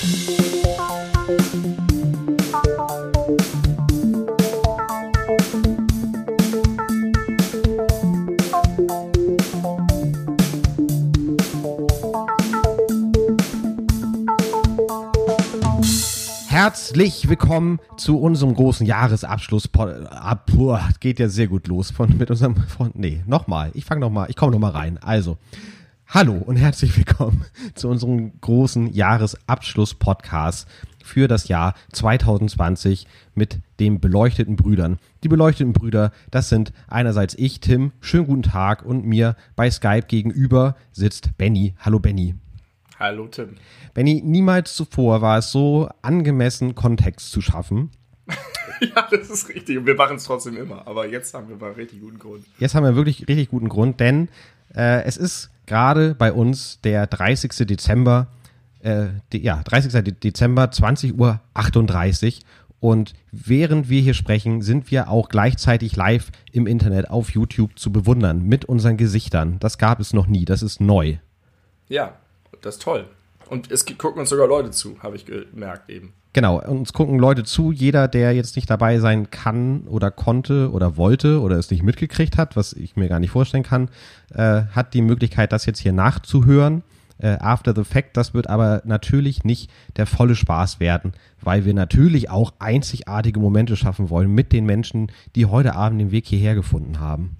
Herzlich willkommen zu unserem großen Jahresabschluss. Ab, geht ja sehr gut los von mit unserem von, nee, nochmal. Ich fange nochmal, ich komme nochmal rein. Also, hallo und herzlich willkommen zu unserem großen Jahresabschluss Podcast für das Jahr 2020 mit den beleuchteten Brüdern. Die beleuchteten Brüder, das sind einerseits ich, Tim, schönen guten Tag und mir bei Skype gegenüber sitzt Benny. Hallo Benny. Hallo Tim. Benny, niemals zuvor war es so angemessen, Kontext zu schaffen. ja, das ist richtig. Und wir machen es trotzdem immer. Aber jetzt haben wir mal richtig guten Grund. Jetzt haben wir wirklich richtig guten Grund, denn äh, es ist gerade bei uns der 30. Dezember, äh, die, ja, 30. Dezember, 20.38 Uhr. Und während wir hier sprechen, sind wir auch gleichzeitig live im Internet auf YouTube zu bewundern mit unseren Gesichtern. Das gab es noch nie. Das ist neu. Ja, das ist toll. Und es gucken uns sogar Leute zu, habe ich gemerkt eben. Genau, uns gucken Leute zu. Jeder, der jetzt nicht dabei sein kann oder konnte oder wollte oder es nicht mitgekriegt hat, was ich mir gar nicht vorstellen kann, äh, hat die Möglichkeit, das jetzt hier nachzuhören. Äh, after the fact, das wird aber natürlich nicht der volle Spaß werden, weil wir natürlich auch einzigartige Momente schaffen wollen mit den Menschen, die heute Abend den Weg hierher gefunden haben.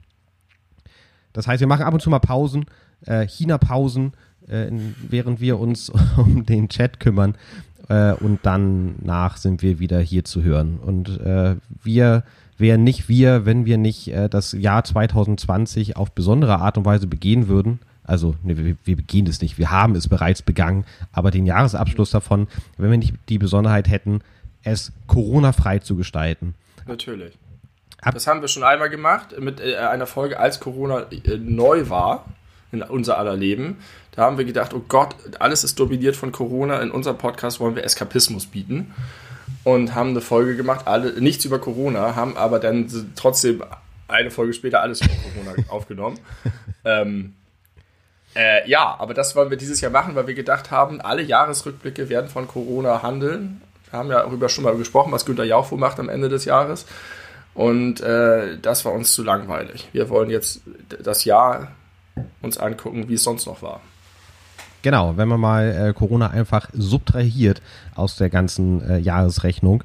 Das heißt, wir machen ab und zu mal Pausen, äh, China-Pausen, äh, während wir uns um den Chat kümmern. Äh, und dann nach sind wir wieder hier zu hören. Und äh, wir wären nicht wir, wenn wir nicht äh, das Jahr 2020 auf besondere Art und Weise begehen würden. Also nee, wir, wir begehen es nicht, wir haben es bereits begangen, aber den Jahresabschluss davon, wenn wir nicht die Besonderheit hätten, es Corona-frei zu gestalten. Natürlich. Ab das haben wir schon einmal gemacht mit äh, einer Folge, als Corona äh, neu war in unser aller Leben. Da haben wir gedacht, oh Gott, alles ist dominiert von Corona. In unserem Podcast wollen wir Eskapismus bieten und haben eine Folge gemacht, alle, nichts über Corona, haben aber dann trotzdem eine Folge später alles über Corona aufgenommen. Ähm, äh, ja, aber das wollen wir dieses Jahr machen, weil wir gedacht haben, alle Jahresrückblicke werden von Corona handeln. Wir haben ja darüber schon mal gesprochen, was Günter Jauch macht am Ende des Jahres. Und äh, das war uns zu langweilig. Wir wollen jetzt das Jahr uns angucken, wie es sonst noch war. Genau, wenn man mal äh, Corona einfach subtrahiert aus der ganzen äh, Jahresrechnung,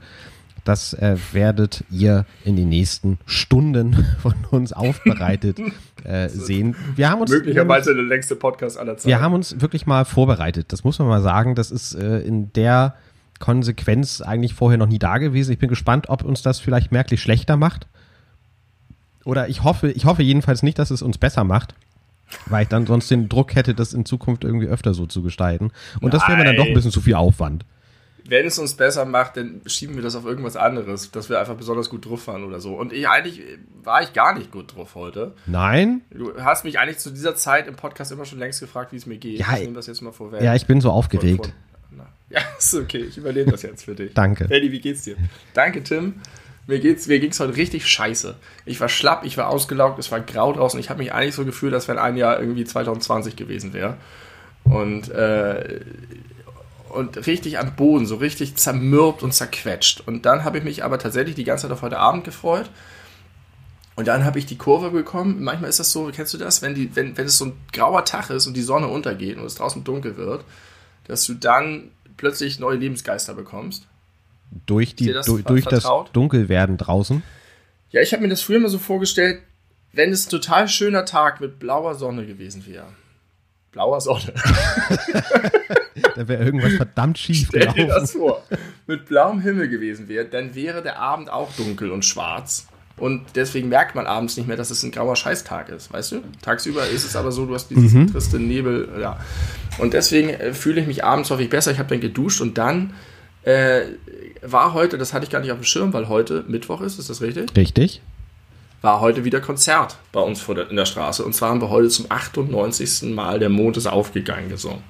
das äh, werdet ihr in den nächsten Stunden von uns aufbereitet äh, sehen. Wir haben uns möglicherweise der längste Podcast aller Zeiten. Wir haben uns wirklich mal vorbereitet. Das muss man mal sagen. Das ist äh, in der Konsequenz eigentlich vorher noch nie da gewesen. Ich bin gespannt, ob uns das vielleicht merklich schlechter macht. Oder ich hoffe, ich hoffe jedenfalls nicht, dass es uns besser macht. Weil ich dann sonst den Druck hätte, das in Zukunft irgendwie öfter so zu gestalten. Und Nein. das wäre mir dann doch ein bisschen zu viel Aufwand. Wenn es uns besser macht, dann schieben wir das auf irgendwas anderes, dass wir einfach besonders gut drauf waren oder so. Und ich eigentlich war ich gar nicht gut drauf heute. Nein? Du hast mich eigentlich zu dieser Zeit im Podcast immer schon längst gefragt, wie es mir geht. Ja, ich nehme das jetzt mal vorweg. Ja, ich bin so aufgeregt. ja, ist okay. Ich überlebe das jetzt für dich. Danke. Eddie, wie geht's dir? Danke, Tim. Mir, geht's, mir ging's heute richtig scheiße. Ich war schlapp, ich war ausgelaugt, es war grau draußen. Ich habe mich eigentlich so gefühlt, als wenn ein Jahr irgendwie 2020 gewesen wäre. Und, äh, und richtig am Boden, so richtig zermürbt und zerquetscht. Und dann habe ich mich aber tatsächlich die ganze Zeit auf heute Abend gefreut. Und dann habe ich die Kurve bekommen. Manchmal ist das so, kennst du das, wenn, die, wenn, wenn es so ein grauer Tag ist und die Sonne untergeht und es draußen dunkel wird, dass du dann plötzlich neue Lebensgeister bekommst durch, die, das, durch, durch das Dunkelwerden draußen? Ja, ich habe mir das früher mal so vorgestellt, wenn es ein total schöner Tag mit blauer Sonne gewesen wäre. Blauer Sonne. da wäre irgendwas verdammt schief Stell dir das vor. Mit blauem Himmel gewesen wäre, dann wäre der Abend auch dunkel und schwarz. Und deswegen merkt man abends nicht mehr, dass es ein grauer Scheißtag ist, weißt du? Tagsüber ist es aber so, du hast diesen mhm. triste Nebel, ja. Und deswegen äh, fühle ich mich abends häufig besser. Ich habe dann geduscht und dann äh, war heute, das hatte ich gar nicht auf dem Schirm, weil heute Mittwoch ist, ist das richtig? Richtig. War heute wieder Konzert bei uns vor der, in der Straße. Und zwar haben wir heute zum 98. Mal Der Mond ist aufgegangen gesungen.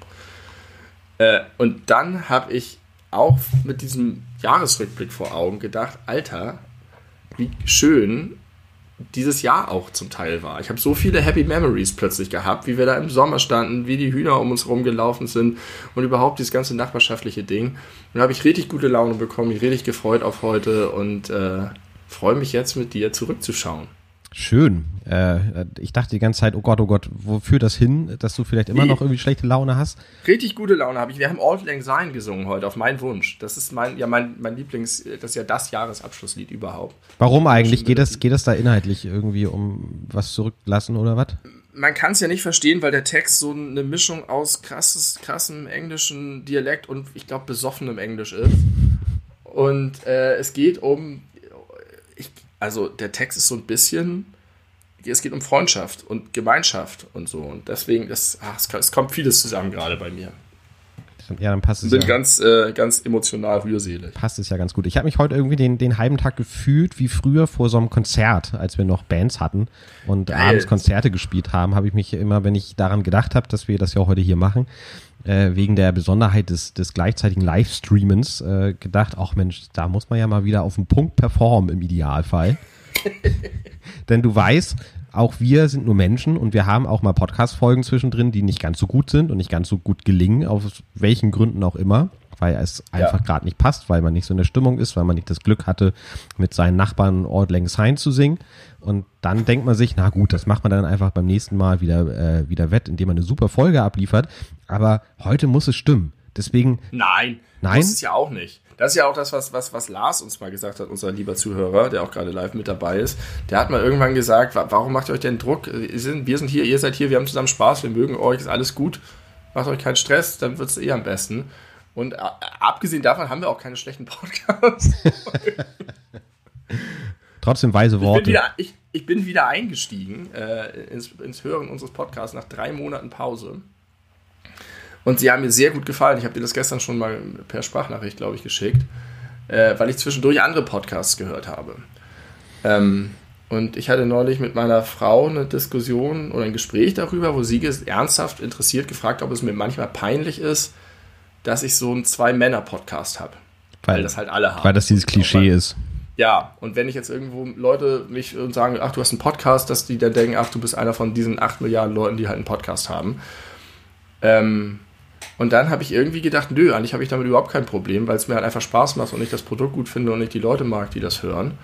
Äh, und dann habe ich auch mit diesem Jahresrückblick vor Augen gedacht, Alter, wie schön, dieses Jahr auch zum Teil war. Ich habe so viele Happy Memories plötzlich gehabt, wie wir da im Sommer standen, wie die Hühner um uns rumgelaufen sind und überhaupt dieses ganze nachbarschaftliche Ding. Und da habe ich richtig gute Laune bekommen, mich richtig gefreut auf heute und äh, freue mich jetzt mit dir zurückzuschauen. Schön. Äh, ich dachte die ganze Zeit, oh Gott, oh Gott, wofür das hin, dass du vielleicht immer nee. noch irgendwie schlechte Laune hast? Richtig gute Laune habe ich. Wir haben Old Lang Syne gesungen heute auf meinen Wunsch. Das ist mein, ja, mein, mein Lieblings, das ist ja das Jahresabschlusslied überhaupt. Warum eigentlich? Geht das, geht das da inhaltlich irgendwie um was zurücklassen oder was? Man kann es ja nicht verstehen, weil der Text so eine Mischung aus krasses, krassem englischen Dialekt und ich glaube besoffenem Englisch ist. Und äh, es geht um also der Text ist so ein bisschen, es geht um Freundschaft und Gemeinschaft und so. Und deswegen, das, ach, es, kommt vieles zusammen gerade bei mir. Ja, dann passt es Bin ja. ganz, äh, ganz emotional rührselig. Passt es ja ganz gut. Ich habe mich heute irgendwie den, den halben Tag gefühlt wie früher vor so einem Konzert, als wir noch Bands hatten und Geil. abends Konzerte gespielt haben, habe ich mich immer, wenn ich daran gedacht habe, dass wir das ja heute hier machen, äh, wegen der Besonderheit des, des gleichzeitigen Livestreamens äh, gedacht, ach Mensch, da muss man ja mal wieder auf den Punkt performen im Idealfall. Denn du weißt, auch wir sind nur Menschen und wir haben auch mal Podcast-Folgen zwischendrin, die nicht ganz so gut sind und nicht ganz so gut gelingen, aus welchen Gründen auch immer, weil es einfach ja. gerade nicht passt, weil man nicht so in der Stimmung ist, weil man nicht das Glück hatte, mit seinen Nachbarn Lang Syne zu singen. Und dann denkt man sich, na gut, das macht man dann einfach beim nächsten Mal wieder, äh, wieder wett, indem man eine super Folge abliefert. Aber heute muss es stimmen. Deswegen. Nein, nein. Muss es ja auch nicht. Das ist ja auch das, was, was, was Lars uns mal gesagt hat, unser lieber Zuhörer, der auch gerade live mit dabei ist. Der hat mal irgendwann gesagt, warum macht ihr euch denn Druck? Wir sind, wir sind hier, ihr seid hier, wir haben zusammen Spaß, wir mögen euch, ist alles gut. Macht euch keinen Stress, dann wird es eh am besten. Und äh, abgesehen davon haben wir auch keine schlechten Podcasts. Trotzdem weise Worte. Ich bin wieder, ich, ich bin wieder eingestiegen äh, ins, ins Hören unseres Podcasts nach drei Monaten Pause. Und sie haben mir sehr gut gefallen. Ich habe dir das gestern schon mal per Sprachnachricht, glaube ich, geschickt, äh, weil ich zwischendurch andere Podcasts gehört habe. Ähm, und ich hatte neulich mit meiner Frau eine Diskussion oder ein Gespräch darüber, wo sie ernsthaft interessiert gefragt, ob es mir manchmal peinlich ist, dass ich so einen Zwei-Männer-Podcast habe. Weil, weil, das halt alle haben. Weil das dieses Klischee ist. Ja, und wenn ich jetzt irgendwo Leute mich und sagen, ach, du hast einen Podcast, dass die dann denken, ach, du bist einer von diesen acht Milliarden Leuten, die halt einen Podcast haben. Ähm, und dann habe ich irgendwie gedacht, nö, eigentlich habe ich damit überhaupt kein Problem, weil es mir halt einfach Spaß macht und ich das Produkt gut finde und ich die Leute mag, die das hören.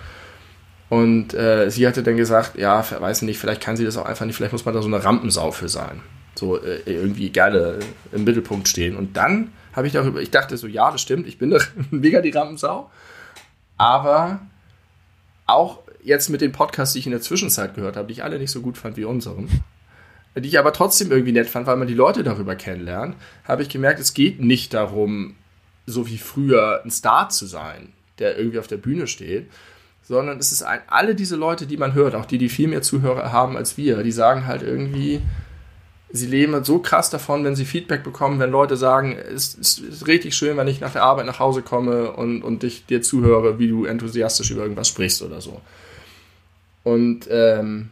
Und äh, sie hatte dann gesagt, ja, weiß nicht, vielleicht kann sie das auch einfach nicht, vielleicht muss man da so eine Rampensau für sein. So äh, irgendwie gerne im Mittelpunkt stehen. Und dann habe ich darüber, ich dachte so, ja, das stimmt, ich bin doch mega die Rampensau. Aber auch jetzt mit den Podcasts, die ich in der Zwischenzeit gehört habe, die ich alle nicht so gut fand wie unseren, die ich aber trotzdem irgendwie nett fand, weil man die Leute darüber kennenlernt, habe ich gemerkt, es geht nicht darum, so wie früher ein Star zu sein, der irgendwie auf der Bühne steht, sondern es ist ein, alle diese Leute, die man hört, auch die, die viel mehr Zuhörer haben als wir, die sagen halt irgendwie, sie leben so krass davon, wenn sie Feedback bekommen, wenn Leute sagen, es ist, ist, richtig schön, wenn ich nach der Arbeit nach Hause komme und, und dich, dir zuhöre, wie du enthusiastisch über irgendwas sprichst oder so. Und ähm,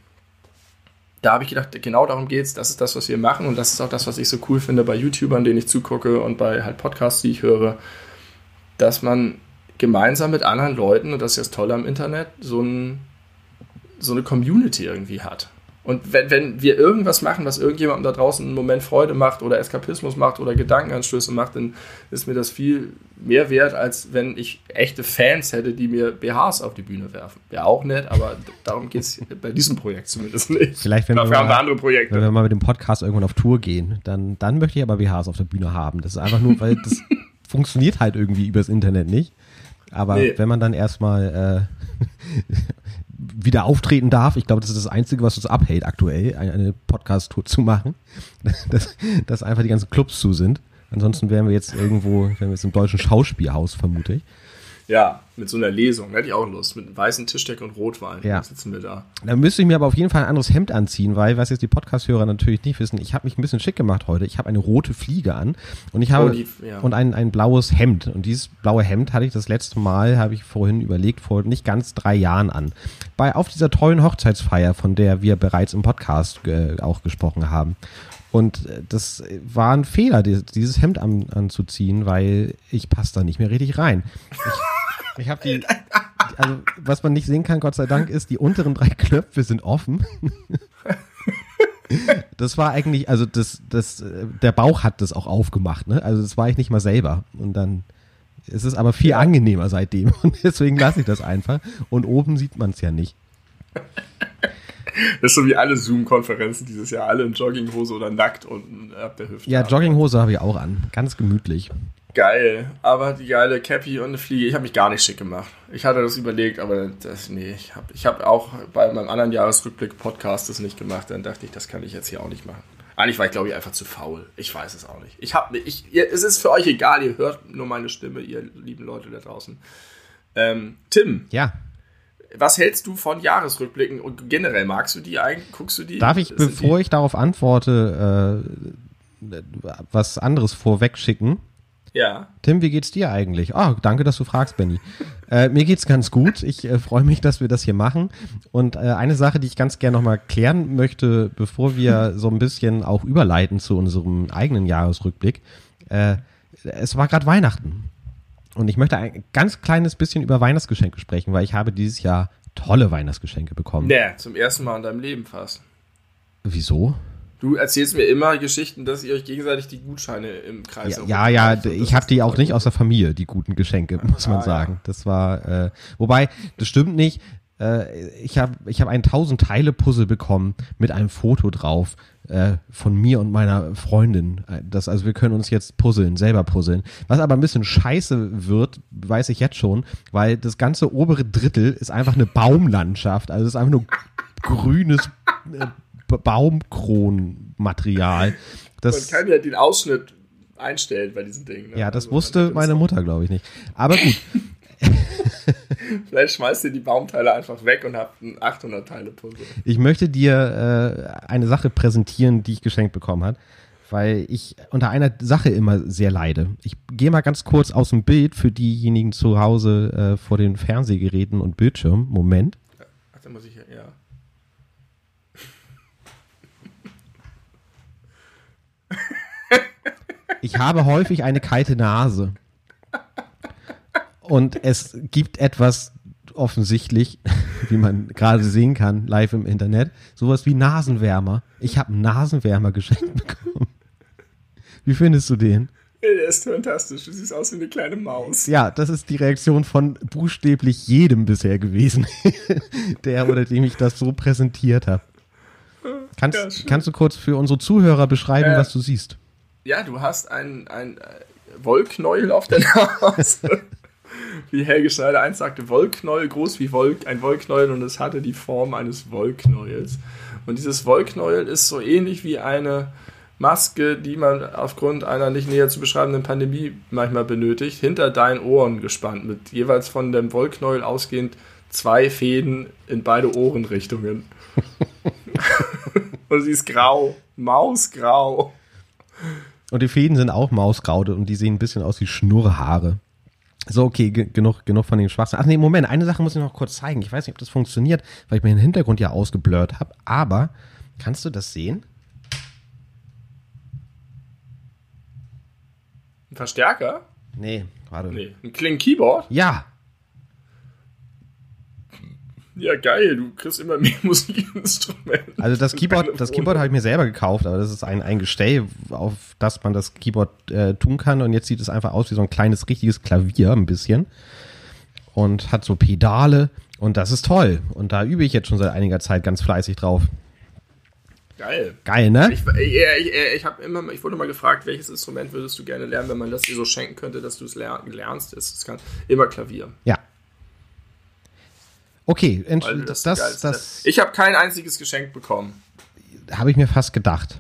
da habe ich gedacht, genau darum geht es, das ist das, was wir machen und das ist auch das, was ich so cool finde bei YouTubern, denen ich zugucke und bei halt Podcasts, die ich höre, dass man gemeinsam mit anderen Leuten, und das ist das Tolle am Internet, so, ein, so eine Community irgendwie hat. Und wenn, wenn wir irgendwas machen, was irgendjemandem da draußen einen Moment Freude macht oder Eskapismus macht oder Gedankenanstöße macht, dann ist mir das viel mehr wert, als wenn ich echte Fans hätte, die mir BHs auf die Bühne werfen. Wäre auch nett, aber darum geht es bei diesem Projekt zumindest nicht. Vielleicht, wenn Dafür wir, mal, haben wir andere Projekte. Wenn wir mal mit dem Podcast irgendwann auf Tour gehen, dann, dann möchte ich aber BHs auf der Bühne haben. Das ist einfach nur, weil das funktioniert halt irgendwie übers Internet nicht. Aber nee. wenn man dann erstmal äh, wieder auftreten darf. Ich glaube, das ist das Einzige, was uns abhält aktuell, eine Podcast-Tour zu machen. Dass, dass einfach die ganzen Clubs zu sind. Ansonsten wären wir jetzt irgendwo, wären wir jetzt im deutschen Schauspielhaus, vermute ich. Ja, mit so einer Lesung, hätte ich auch Lust. Mit einem weißen Tischdeck und Rotwein ja. sitzen wir da. Da müsste ich mir aber auf jeden Fall ein anderes Hemd anziehen, weil, was jetzt die Podcast-Hörer natürlich nicht wissen, ich habe mich ein bisschen schick gemacht heute. Ich habe eine rote Fliege an und ich habe oh, die, ja. und ein, ein blaues Hemd. Und dieses blaue Hemd hatte ich das letzte Mal, habe ich vorhin überlegt, vor nicht ganz drei Jahren an. Bei auf dieser tollen Hochzeitsfeier, von der wir bereits im Podcast äh, auch gesprochen haben. Und äh, das war ein Fehler, dieses Hemd an, anzuziehen, weil ich passe da nicht mehr richtig rein. Ich, ich habe die, also was man nicht sehen kann, Gott sei Dank, ist, die unteren drei Knöpfe sind offen. das war eigentlich, also das, das, der Bauch hat das auch aufgemacht, ne? Also das war ich nicht mal selber. Und dann ist es aber viel angenehmer seitdem. Und deswegen lasse ich das einfach. Und oben sieht man es ja nicht. Das ist so wie alle Zoom-Konferenzen dieses Jahr, alle in Jogginghose oder nackt unten ab der Hüfte. Ja, Jogginghose habe ich auch an. Ganz gemütlich. Geil, aber die geile Cappy und eine Fliege, ich habe mich gar nicht schick gemacht. Ich hatte das überlegt, aber das, nee, ich habe ich hab auch bei meinem anderen Jahresrückblick-Podcast das nicht gemacht. Dann dachte ich, das kann ich jetzt hier auch nicht machen. Eigentlich war ich, glaube ich, einfach zu faul. Ich weiß es auch nicht. Ich habe, ich, ihr, es ist für euch egal, ihr hört nur meine Stimme, ihr lieben Leute da draußen. Ähm, Tim. Ja was hältst du von Jahresrückblicken und generell magst du die eigentlich? Guckst du die? Darf ich, bevor die? ich darauf antworte, äh, was anderes vorweg schicken? Ja. Tim, wie geht's dir eigentlich? Ah, oh, danke, dass du fragst, Benny. äh, mir geht's ganz gut. Ich äh, freue mich, dass wir das hier machen. Und äh, eine Sache, die ich ganz gerne nochmal klären möchte, bevor wir so ein bisschen auch überleiten zu unserem eigenen Jahresrückblick. Äh, es war gerade Weihnachten. Und ich möchte ein ganz kleines bisschen über Weihnachtsgeschenke sprechen, weil ich habe dieses Jahr tolle Weihnachtsgeschenke bekommen. Nee, zum ersten Mal in deinem Leben fast. Wieso? Du erzählst mir immer Geschichten, dass ihr euch gegenseitig die Gutscheine im Kreis Ja, ja, ja ich habe die auch nicht aus der Familie, die guten Geschenke, muss man ah, sagen. Ja. Das war, äh, wobei, das stimmt nicht. Äh, ich habe ich hab ein 1000 Teile Puzzle bekommen mit einem Foto drauf äh, von mir und meiner Freundin. Das, also wir können uns jetzt puzzeln, selber puzzeln. Was aber ein bisschen scheiße wird, weiß ich jetzt schon, weil das ganze obere Drittel ist einfach eine Baumlandschaft. Also es ist einfach nur grünes äh, Baumkronenmaterial. Das, Man kann ja den Ausschnitt einstellen bei diesen Dingen. Ne? Ja, das also, wusste meine Mutter, glaube ich, nicht. Aber gut. Vielleicht schmeißt ihr die Baumteile einfach weg und habt ein 800 Teile Puzzle. Ich möchte dir äh, eine Sache präsentieren, die ich geschenkt bekommen habe, weil ich unter einer Sache immer sehr leide. Ich gehe mal ganz kurz aus dem Bild für diejenigen zu Hause äh, vor den Fernsehgeräten und Bildschirm. Moment. Ach, da muss ich ja. Ich habe häufig eine kalte Nase. Und es gibt etwas offensichtlich, wie man gerade sehen kann, live im Internet, sowas wie Nasenwärmer. Ich habe einen Nasenwärmer geschenkt bekommen. Wie findest du den? Der ist fantastisch. Du siehst aus wie eine kleine Maus. Ja, das ist die Reaktion von buchstäblich jedem bisher gewesen, der oder dem ich das so präsentiert habe. Kannst, ja, kannst du kurz für unsere Zuhörer beschreiben, äh, was du siehst? Ja, du hast ein, ein äh, Wollknäuel auf der Nase wie Helge Schneider einst sagte, Wollknäuel, groß wie Wolk, ein Wollknäuel und es hatte die Form eines Wollknäuels. Und dieses Wollknäuel ist so ähnlich wie eine Maske, die man aufgrund einer nicht näher zu beschreibenden Pandemie manchmal benötigt, hinter deinen Ohren gespannt, mit jeweils von dem Wollknäuel ausgehend zwei Fäden in beide Ohrenrichtungen. und sie ist grau, mausgrau. Und die Fäden sind auch mausgrau und die sehen ein bisschen aus wie Schnurrhaare. So, okay, genug, genug von den Schwachsinn. Ach nee, Moment, eine Sache muss ich noch kurz zeigen. Ich weiß nicht, ob das funktioniert, weil ich mir den Hintergrund ja ausgeblurrt habe, aber kannst du das sehen? Ein Verstärker? Nee, warte. Nee, ein Kling-Keyboard? Ja. Ja, geil, du kriegst immer mehr Musikinstrumente. Also das Keyboard, das Keyboard habe ich mir selber gekauft, aber das ist ein, ein Gestell, auf das man das Keyboard äh, tun kann. Und jetzt sieht es einfach aus wie so ein kleines, richtiges Klavier, ein bisschen. Und hat so Pedale und das ist toll. Und da übe ich jetzt schon seit einiger Zeit ganz fleißig drauf. Geil. Geil, ne? Ich, ich, ich, ich, hab immer, ich wurde mal gefragt, welches Instrument würdest du gerne lernen, wenn man das dir so schenken könnte, dass du es lernst. Es ist immer Klavier. Ja, Okay, das, das, das, Ich habe kein einziges Geschenk bekommen. Habe ich mir fast gedacht.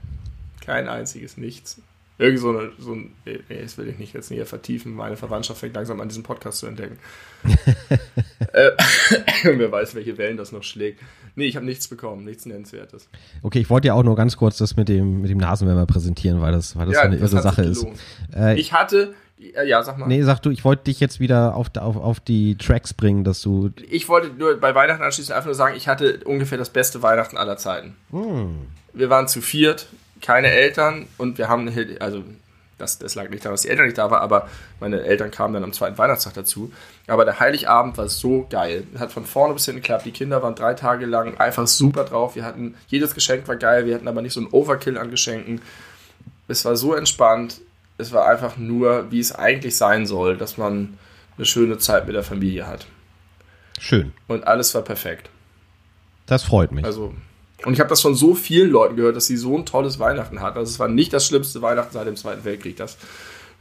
Kein einziges, nichts. Irgendwie so, eine, so ein. Nee, das will ich nicht jetzt näher vertiefen. Meine Verwandtschaft fängt langsam an, diesen Podcast zu entdecken. äh, wer weiß, welche Wellen das noch schlägt. Nee, ich habe nichts bekommen, nichts Nennenswertes. Okay, ich wollte ja auch nur ganz kurz das mit dem, mit dem Nasenwärmer präsentieren, weil das, weil das ja, so eine irre Sache ist. Äh, ich hatte, ja, sag mal. Nee, sag du, ich wollte dich jetzt wieder auf, auf, auf die Tracks bringen, dass du. Ich wollte nur bei Weihnachten anschließend einfach nur sagen, ich hatte ungefähr das beste Weihnachten aller Zeiten. Hm. Wir waren zu viert, keine Eltern und wir haben, also Das, das lag nicht daran, dass die Eltern nicht da waren, aber meine Eltern kamen dann am zweiten Weihnachtstag dazu. Aber der Heiligabend war so geil. Hat von vorne bis hinten geklappt. Die Kinder waren drei Tage lang einfach super drauf. Wir hatten, jedes Geschenk war geil. Wir hatten aber nicht so einen Overkill an Geschenken. Es war so entspannt. Es war einfach nur, wie es eigentlich sein soll, dass man eine schöne Zeit mit der Familie hat. Schön. Und alles war perfekt. Das freut mich. Also, und ich habe das von so vielen Leuten gehört, dass sie so ein tolles Weihnachten hatten. Also es war nicht das schlimmste Weihnachten seit dem Zweiten Weltkrieg. Das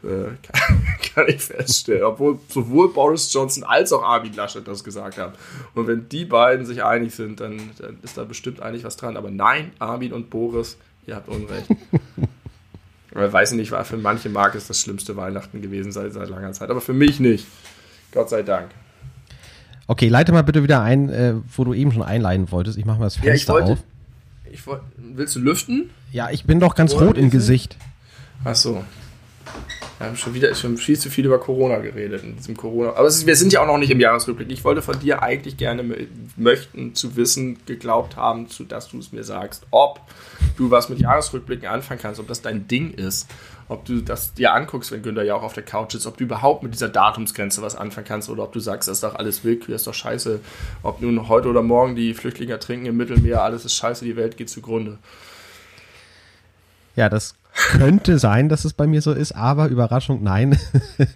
äh, kann, kann, ich feststellen. Obwohl sowohl Boris Johnson als auch Armin Laschet das gesagt haben. Und wenn die beiden sich einig sind, dann, dann ist da bestimmt eigentlich was dran. Aber nein, Armin und Boris, ihr habt Unrecht. Aber weiß ich nicht, war für manche mag es das schlimmste Weihnachten gewesen seit, seit langer Zeit. Aber für mich nicht. Gott sei Dank. Okay, leite mal bitte wieder ein, äh, wo du eben schon einleiten wolltest. Ich mache mal das Fenster ja, ich wollte, auf. Ich wollte, willst du lüften? Ja, ich bin doch ganz Oder rot im Gesicht. Ach so. Wir haben schon wieder schon viel zu viel über Corona geredet in diesem Corona. Aber ist, wir sind ja auch noch nicht im Jahresrückblick. Ich wollte von dir eigentlich gerne möchten zu wissen, geglaubt haben, zu, dass du es mir sagst, ob du was mit Jahresrückblicken anfangen kannst, ob das dein Ding ist ob du das dir anguckst, wenn Günther ja auch auf der Couch ist, ob du überhaupt mit dieser Datumsgrenze was anfangen kannst oder ob du sagst, das ist doch alles Willkür, ist doch scheiße. Ob nun heute oder morgen die Flüchtlinge ertrinken im Mittelmeer, alles ist scheiße, die Welt geht zugrunde. Ja, das könnte sein, dass es bei mir so ist, aber Überraschung, nein.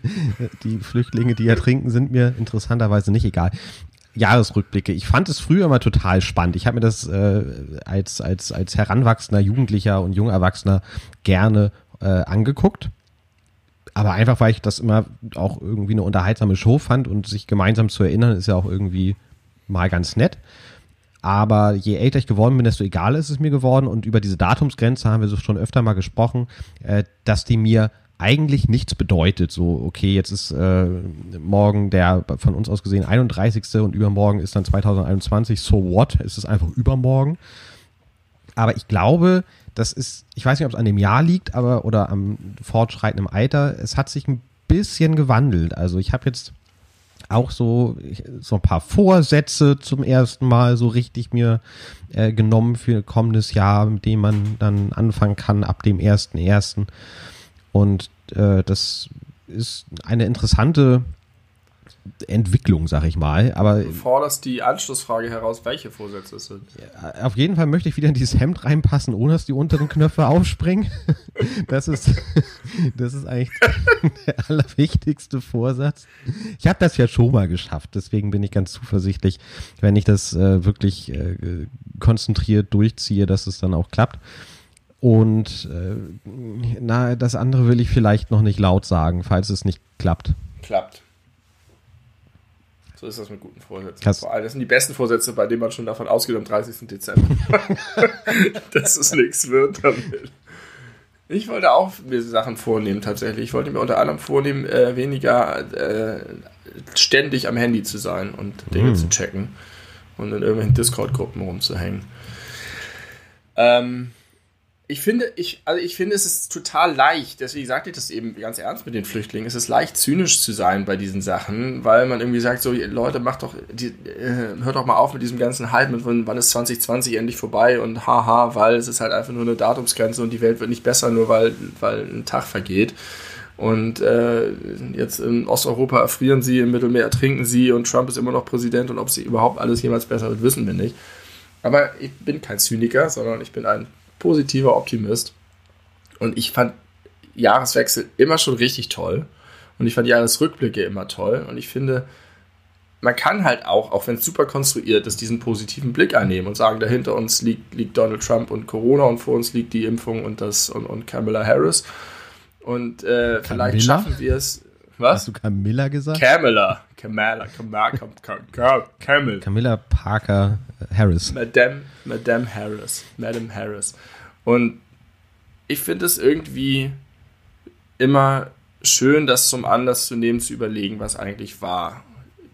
die Flüchtlinge, die ertrinken, sind mir interessanterweise nicht egal. Jahresrückblicke. Ich fand es früher immer total spannend. Ich habe mir das äh, als, als, als heranwachsender Jugendlicher und Jungerwachsener gerne äh, angeguckt. Aber einfach, weil ich das immer auch irgendwie eine unterhaltsame Show fand und sich gemeinsam zu erinnern, ist ja auch irgendwie mal ganz nett. Aber je älter ich geworden bin, desto egal ist es mir geworden. Und über diese Datumsgrenze haben wir so schon öfter mal gesprochen, äh, dass die mir eigentlich nichts bedeutet. So, okay, jetzt ist äh, morgen der von uns aus gesehen 31. und übermorgen ist dann 2021. So what? Es ist einfach übermorgen. Aber ich glaube, das ist, ich weiß nicht, ob es an dem Jahr liegt, aber oder am fortschreitenden Alter, es hat sich ein bisschen gewandelt. Also ich habe jetzt auch so, so ein paar Vorsätze zum ersten Mal so richtig mir äh, genommen für kommendes Jahr, mit dem man dann anfangen kann ab dem ersten ersten. Und äh, das ist eine interessante Entwicklung, sag ich mal. Aber du forderst die Anschlussfrage heraus, welche Vorsätze es sind. Auf jeden Fall möchte ich wieder in dieses Hemd reinpassen, ohne dass die unteren Knöpfe aufspringen. Das ist, das ist eigentlich der allerwichtigste Vorsatz. Ich habe das ja schon mal geschafft, deswegen bin ich ganz zuversichtlich, wenn ich das äh, wirklich äh, konzentriert durchziehe, dass es dann auch klappt. Und äh, na, das andere will ich vielleicht noch nicht laut sagen, falls es nicht klappt. Klappt. So ist das mit guten Vorsätzen. Vor allem, das sind die besten Vorsätze, bei denen man schon davon ausgeht am 30. Dezember, dass es nichts wird damit. Ich wollte auch mir Sachen vornehmen tatsächlich. Ich wollte mir unter anderem vornehmen, äh, weniger äh, ständig am Handy zu sein und Dinge mm. zu checken und in irgendwelchen Discord-Gruppen rumzuhängen. Ähm, ich finde, ich, also ich finde, es ist total leicht, deswegen sagte ich das eben ganz ernst mit den Flüchtlingen, es ist leicht zynisch zu sein bei diesen Sachen, weil man irgendwie sagt, so Leute, macht doch, die, äh, hört doch mal auf mit diesem ganzen Hype, mit wann ist 2020 endlich vorbei und haha, weil es ist halt einfach nur eine Datumsgrenze und die Welt wird nicht besser, nur weil, weil ein Tag vergeht. Und äh, jetzt in Osteuropa erfrieren sie, im Mittelmeer ertrinken sie und Trump ist immer noch Präsident und ob sie überhaupt alles jemals besser wird, wissen wir nicht. Aber ich bin kein Zyniker, sondern ich bin ein positiver Optimist. Und ich fand Jahreswechsel immer schon richtig toll. Und ich fand Jahresrückblicke immer toll. Und ich finde, man kann halt auch, auch wenn es super konstruiert ist, diesen positiven Blick einnehmen und sagen, dahinter uns liegt, liegt Donald Trump und Corona und vor uns liegt die Impfung und das und, und Kamala Harris. Und äh, vielleicht schaffen wir es. Was? Hast du Camilla gesagt? Camilla. Camilla. Camilla. Camilla. Camilla. Camilla Parker Harris. Madame, Madame Harris. Madame Harris. Und ich finde es irgendwie immer schön, das zum Anlass zu nehmen, zu überlegen, was eigentlich war.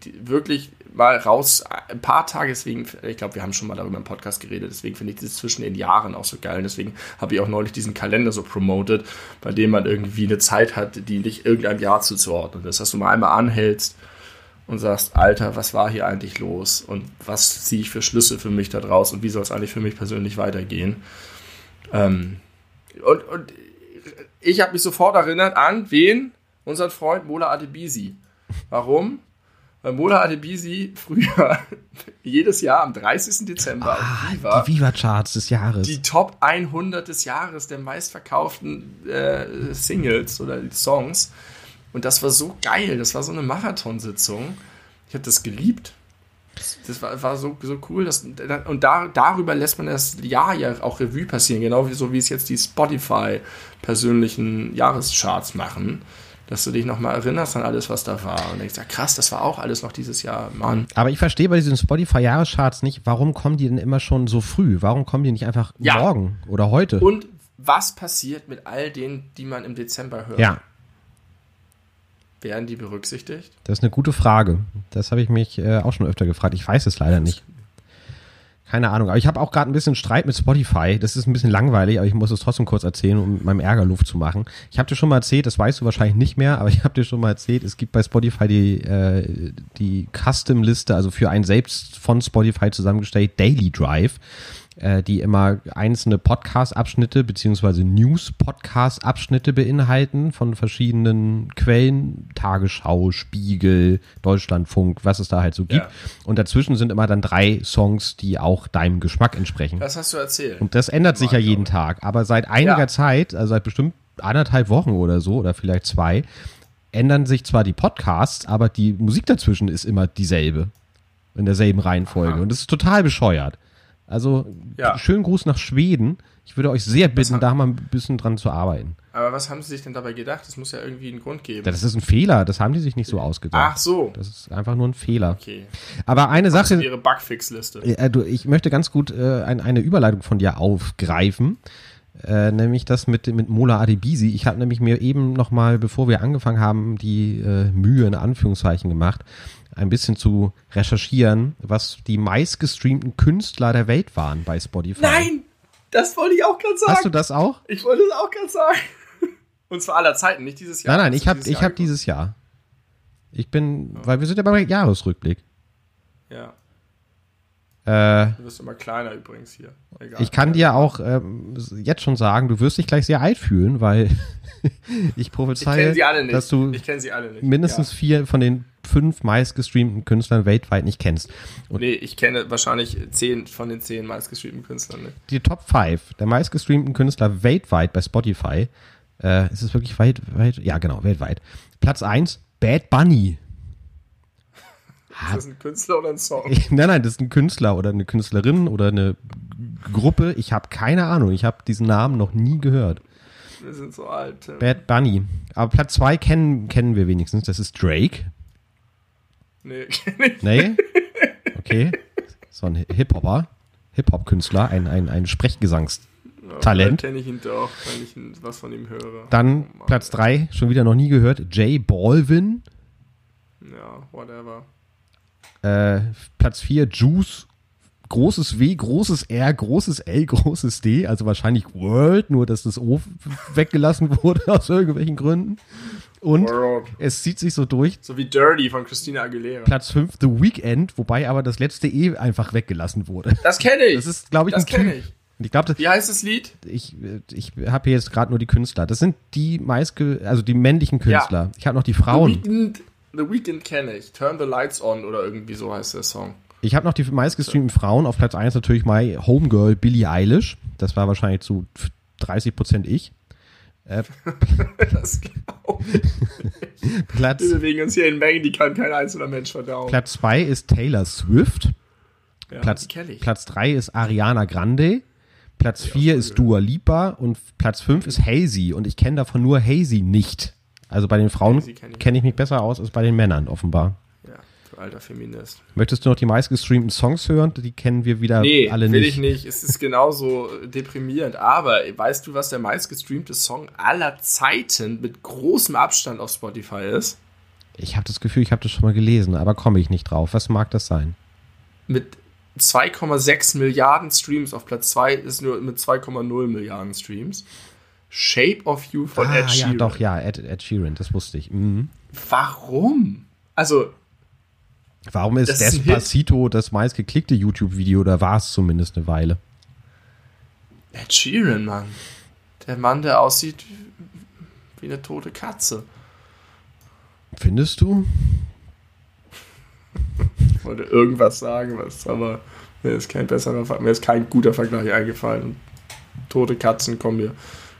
Die, wirklich mal raus, ein paar Tage, deswegen, ich glaube, wir haben schon mal darüber im Podcast geredet, deswegen finde ich das zwischen den Jahren auch so geil. Und deswegen habe ich auch neulich diesen Kalender so promoted, bei dem man irgendwie eine Zeit hat, die nicht irgendeinem Jahr zuzuordnen ist. Dass du mal einmal anhältst und sagst, Alter, was war hier eigentlich los und was ziehe ich für Schlüsse für mich da draus und wie soll es eigentlich für mich persönlich weitergehen. Ähm, und, und ich habe mich sofort erinnert an wen? Unseren Freund Mola Adebisi. Warum? Weil Mola Adebisi früher jedes Jahr am 30. Dezember ah, Viva, die Viva-Charts des Jahres. Die Top 100 des Jahres der meistverkauften äh, Singles oder Songs. Und das war so geil. Das war so eine Marathonsitzung. Ich habe das geliebt. Das war, war so, so cool. Dass, und da, darüber lässt man das Jahr ja auch Revue passieren. Genau wie, so wie es jetzt die Spotify persönlichen Jahrescharts machen dass du dich nochmal erinnerst an alles, was da war. Und denkst, ja krass, das war auch alles noch dieses Jahr, Mann. Aber ich verstehe bei diesen Spotify-Jahrescharts nicht, warum kommen die denn immer schon so früh? Warum kommen die nicht einfach ja. morgen oder heute? Und was passiert mit all denen, die man im Dezember hört? Ja. Werden die berücksichtigt? Das ist eine gute Frage. Das habe ich mich äh, auch schon öfter gefragt. Ich weiß es leider nicht. Keine Ahnung, aber ich habe auch gerade ein bisschen Streit mit Spotify. Das ist ein bisschen langweilig, aber ich muss es trotzdem kurz erzählen, um meinem Ärger Luft zu machen. Ich habe dir schon mal erzählt, das weißt du wahrscheinlich nicht mehr, aber ich habe dir schon mal erzählt, es gibt bei Spotify die, äh, die Custom-Liste, also für einen selbst von Spotify zusammengestellt, Daily Drive äh, die immer einzelne Podcast-Abschnitte beziehungsweise News-Podcast-Abschnitte beinhalten von verschiedenen Quellen, Tagesschau, Spiegel, Deutschlandfunk, was es da halt so gibt. Ja. Und dazwischen sind immer dann drei Songs, die auch deinem Geschmack entsprechen. Das hast du erzählt. Und das ändert sich ja jeden Tag. Aber seit einiger ja. Zeit, also seit bestimmt anderthalb Wochen oder so, oder vielleicht zwei, ändern sich zwar die Podcasts, aber die Musik dazwischen ist immer dieselbe. In derselben Reihenfolge. Aha. Und das ist total bescheuert. Also ja. schönen Gruß nach Schweden. Ich würde euch sehr bitten, da mal ein bisschen dran zu arbeiten. Aber was haben sie sich denn dabei gedacht? Das muss ja irgendwie einen Grund geben. Das ist ein Fehler, das haben die sich nicht so ausgedacht. Ach so. Das ist einfach nur ein Fehler. Okay. Aber eine Sache. ihre Bugfix-Liste. Äh, ich möchte ganz gut äh, ein, eine Überleitung von dir aufgreifen. Äh, nämlich das mit, mit Mola Adebisi. Ich habe nämlich mir eben nochmal, bevor wir angefangen haben, die äh, Mühe in Anführungszeichen gemacht, ein bisschen zu recherchieren, was die meistgestreamten Künstler der Welt waren bei Spotify. Nein! Das wollte ich auch gerade sagen. Hast du das auch? Ich wollte es auch gerade sagen. Und zwar aller Zeiten, nicht dieses Jahr. Nein, nein, ich habe ich hab dieses Jahr. Ich bin, weil wir sind ja beim Jahresrückblick. Ja. Äh, du wirst immer kleiner übrigens hier. Egal. Ich kann dir auch ähm, jetzt schon sagen, du wirst dich gleich sehr alt fühlen, weil ich prophezeie, ich dass du mindestens ja. vier von den fünf meistgestreamten Künstlern weltweit nicht kennst. Und nee, ich kenne wahrscheinlich zehn von den zehn meistgestreamten Künstlern. Ne? Die Top 5 der meistgestreamten Künstler weltweit bei Spotify. Äh, ist es wirklich weit, weit? Ja, genau, weltweit. Platz 1, Bad Bunny. Ist das ein Künstler oder ein Song? Nein, nein, das ist ein Künstler oder eine Künstlerin oder eine Gruppe. Ich habe keine Ahnung. Ich habe diesen Namen noch nie gehört. Wir sind so alt. Tim. Bad Bunny. Aber Platz 2 kennen, kennen wir wenigstens. Das ist Drake. Nee, kenn ich Nee? Okay. So ein Hip-Hopper. Hip-Hop-Künstler. Ein, ein, ein Sprechgesangstalent. Ja, kenne ich ihn doch, wenn ich was von ihm höre. Dann oh, Platz 3, schon wieder noch nie gehört. Jay Balvin. Ja, whatever. Äh, Platz 4, Juice. Großes W, großes R, großes L, großes D, also wahrscheinlich World, nur dass das O weggelassen wurde aus irgendwelchen Gründen. Und World. es zieht sich so durch. So wie Dirty von Christina Aguilera. Platz 5, The Weekend, wobei aber das letzte E einfach weggelassen wurde. Das kenne ich. Das ist, glaube ich, das kenne ich. Ich glaube, Wie heißt das Lied? Ich, ich habe hier jetzt gerade nur die Künstler. Das sind die meistge, also die männlichen Künstler. Ja. Ich habe noch die Frauen. The Weekend, The Weekend kenne ich. Turn the Lights On oder irgendwie so heißt der Song. Ich habe noch die meistgestreamten Frauen. Auf Platz 1 natürlich My Homegirl Billie Eilish. Das war wahrscheinlich zu 30 Prozent ich. Äh, das glaube ich. Platz, Wir bewegen uns hier in Mengen, die kann kein einzelner Mensch verdauen. Platz 2 ist Taylor Swift. Ja, Platz, Platz 3 ist Ariana Grande. Platz 4 ist Dua Lipa und Platz 5 ist Hazy und ich kenne davon nur Hazy nicht. Also bei den Frauen kenne ich, kenn ich mich besser aus als bei den Männern offenbar. Ja, du alter Feminist. Möchtest du noch die meistgestreamten Songs hören? Die kennen wir wieder nee, alle nicht. Nee, will ich nicht. Es ist genauso deprimierend. Aber weißt du, was der meistgestreamte Song aller Zeiten mit großem Abstand auf Spotify ist? Ich habe das Gefühl, ich habe das schon mal gelesen, aber komme ich nicht drauf. Was mag das sein? Mit 2,6 Milliarden Streams auf Platz 2 ist nur mit 2,0 Milliarden Streams. Shape of You von ah, Ed Sheeran. Ja, doch, ja, Ed, Ed Sheeran, das wusste ich. Mhm. Warum? Also. Warum ist das Despacito ist das meistgeklickte YouTube-Video? Da war es zumindest eine Weile. Ed Sheeran, Mann. Der Mann, der aussieht wie eine tote Katze. Findest du? Ich wollte irgendwas sagen, was, aber mir ist kein besserer, mir ist kein guter Vergleich eingefallen. Tote Katzen kommen mir,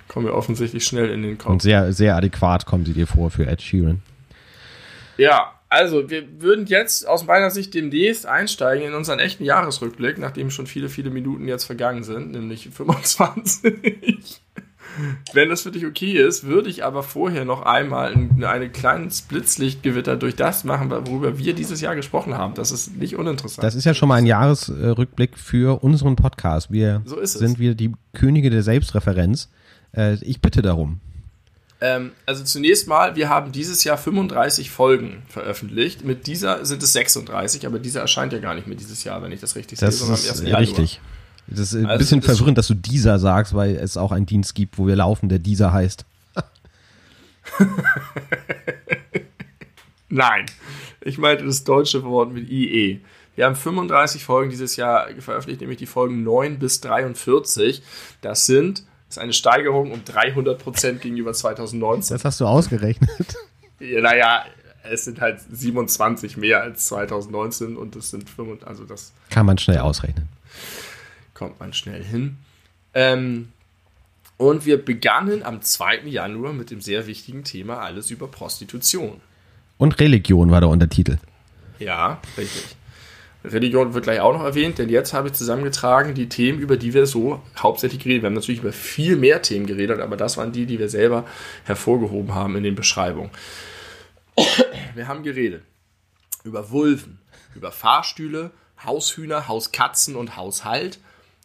kommen mir offensichtlich schnell in den Kopf. Und sehr, sehr adäquat kommen sie dir vor für Ed Sheeran. Ja, also wir würden jetzt aus meiner Sicht demnächst einsteigen in unseren echten Jahresrückblick, nachdem schon viele, viele Minuten jetzt vergangen sind, nämlich 25. Wenn das für dich okay ist, würde ich aber vorher noch einmal einen kleinen Splitzlichtgewitter durch das machen, worüber wir dieses Jahr gesprochen haben. Das ist nicht uninteressant. Das ist ja schon mal ein Jahresrückblick für unseren Podcast. Wir so sind wieder die Könige der Selbstreferenz. Äh, ich bitte darum. Ähm, also zunächst mal, wir haben dieses Jahr 35 Folgen veröffentlicht. Mit dieser sind es 36, aber dieser erscheint ja gar nicht mehr dieses Jahr, wenn ich das richtig das sehe, sondern am 1. Januar. Richtig. Das ist ein also bisschen das verwirrend, dass du dieser sagst, weil es auch einen Dienst gibt, wo wir laufen, der dieser heißt. Nein, ich meinte das deutsche Wort mit IE. Wir haben 35 Folgen dieses Jahr veröffentlicht, nämlich die Folgen 9 bis 43. Das sind das ist eine Steigerung um 300 Prozent gegenüber 2019. Das hast du ausgerechnet. Ja, naja, es sind halt 27 mehr als 2019 und das sind 5, also das. Kann man schnell ausrechnen kommt man schnell hin. Ähm, und wir begannen am 2. Januar mit dem sehr wichtigen Thema Alles über Prostitution. Und Religion war der Untertitel. Ja, richtig. Religion wird gleich auch noch erwähnt, denn jetzt habe ich zusammengetragen die Themen, über die wir so hauptsächlich haben. Wir haben natürlich über viel mehr Themen geredet, aber das waren die, die wir selber hervorgehoben haben in den Beschreibungen. Wir haben geredet über Wulven, über Fahrstühle, Haushühner, Hauskatzen und Haushalt,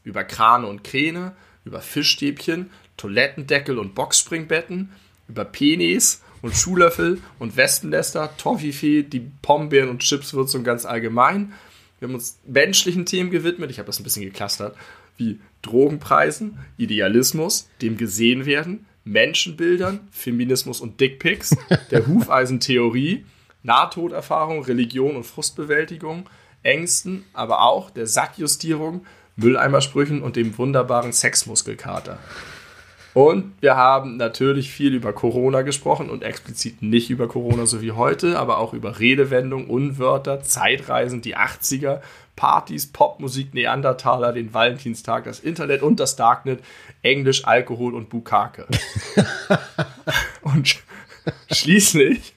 über Krane und Kräne, über Fischstäbchen, Toilettendeckel und Boxspringbetten, über Penis und Schuhlöffel und Wespennester, Toffifee, die Pombeeren und Chipswürzung ganz allgemein. Wir haben uns menschlichen Themen gewidmet, ich habe das ein bisschen geklustert, wie Drogenpreisen, Idealismus, dem Gesehenwerden, Menschenbildern, Feminismus und Dickpics, der Hufeisentheorie, Nahtoderfahrung, Religion und Frustbewältigung, Ängsten, aber auch der Sackjustierung, Mülleimersprüchen und dem wunderbaren Sexmuskelkater. Und wir haben natürlich viel über Corona gesprochen und explizit nicht über Corona so wie heute, aber auch über Redewendungen, Unwörter, Zeitreisen, die 80er, Partys, Popmusik, Neandertaler, den Valentinstag, das Internet und das Darknet, Englisch, Alkohol und Bukake. und schließlich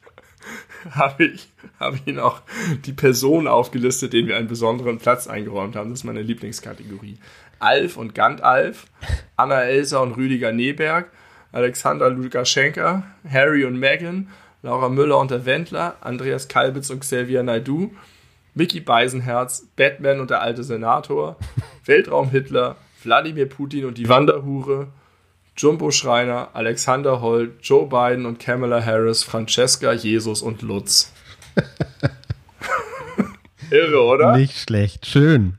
habe ich, habe ich noch die Personen aufgelistet, denen wir einen besonderen Platz eingeräumt haben. Das ist meine Lieblingskategorie. Alf und Gandalf, Anna Elsa und Rüdiger Neberg, Alexander Lukaschenka, Harry und Meghan, Laura Müller und der Wendler, Andreas Kalbitz und Xavier Naidu, Mickey Beisenherz, Batman und der alte Senator, Weltraum Hitler, Wladimir Putin und die Wanderhure, Jumbo Schreiner, Alexander Holt, Joe Biden und Kamala Harris, Francesca, Jesus und Lutz. Irre, oder? Nicht schlecht, schön.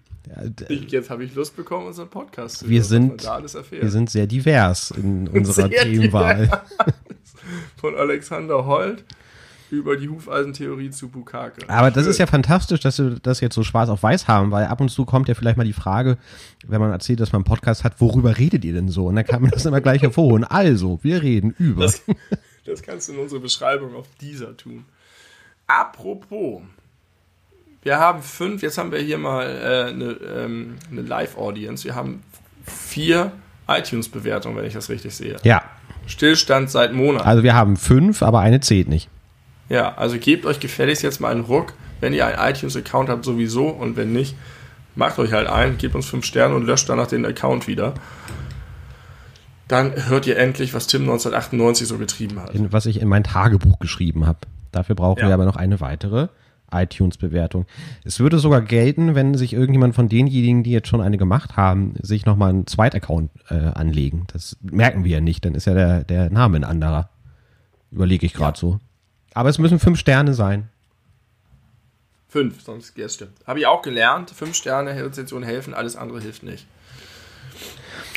Ich, jetzt habe ich Lust bekommen, unseren Podcast zu wir sind, Wir sind sehr divers in unserer Themenwahl. Von Alexander Holt über die Hufeisentheorie zu Bukake. Aber das ist ja fantastisch, dass wir das jetzt so schwarz auf weiß haben, weil ab und zu kommt ja vielleicht mal die Frage, wenn man erzählt, dass man einen Podcast hat, worüber redet ihr denn so? Und dann kann man das immer gleich hervorholen. Also, wir reden über. Das, das kannst du in unsere Beschreibung auf dieser tun. Apropos, wir haben fünf, jetzt haben wir hier mal äh, eine, ähm, eine Live-Audience. Wir haben vier iTunes-Bewertungen, wenn ich das richtig sehe. Ja. Stillstand seit Monaten. Also wir haben fünf, aber eine zählt nicht. Ja, also gebt euch gefälligst jetzt mal einen Ruck, wenn ihr einen iTunes-Account habt sowieso und wenn nicht, macht euch halt ein, gebt uns fünf Sterne und löscht danach den Account wieder. Dann hört ihr endlich, was Tim 1998 so getrieben hat. In, was ich in mein Tagebuch geschrieben habe. Dafür brauchen ja. wir aber noch eine weitere iTunes-Bewertung. Es würde sogar gelten, wenn sich irgendjemand von denjenigen, die jetzt schon eine gemacht haben, sich nochmal einen Zweitaccount äh, anlegen. Das merken wir ja nicht, dann ist ja der, der Name ein anderer. Überlege ich gerade ja. so. Aber es müssen fünf Sterne sein. Fünf, sonst ja, stimmt. Habe ich auch gelernt. Fünf Sterne Rezension helfen, alles andere hilft nicht.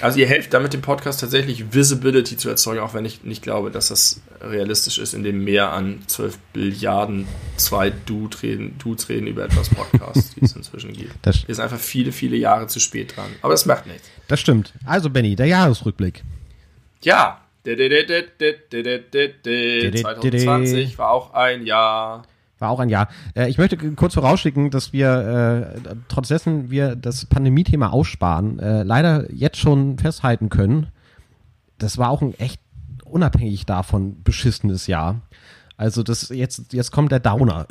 Also ihr helft damit dem Podcast tatsächlich Visibility zu erzeugen, auch wenn ich nicht glaube, dass das realistisch ist, in dem mehr an 12 Billiarden zwei Dudes reden, Dudes reden über etwas Podcasts, die es inzwischen gibt. Das Wir sind einfach viele, viele Jahre zu spät dran. Aber das macht nichts. Das stimmt. Also Benny, der Jahresrückblick. Ja, 2020 war auch ein Jahr. War auch ein Jahr. Äh, ich möchte kurz vorausschicken, dass wir, äh, trotz dessen wir das Pandemie-Thema aussparen, äh, leider jetzt schon festhalten können. Das war auch ein echt unabhängig davon beschissenes Jahr. Also das jetzt jetzt kommt der Downer.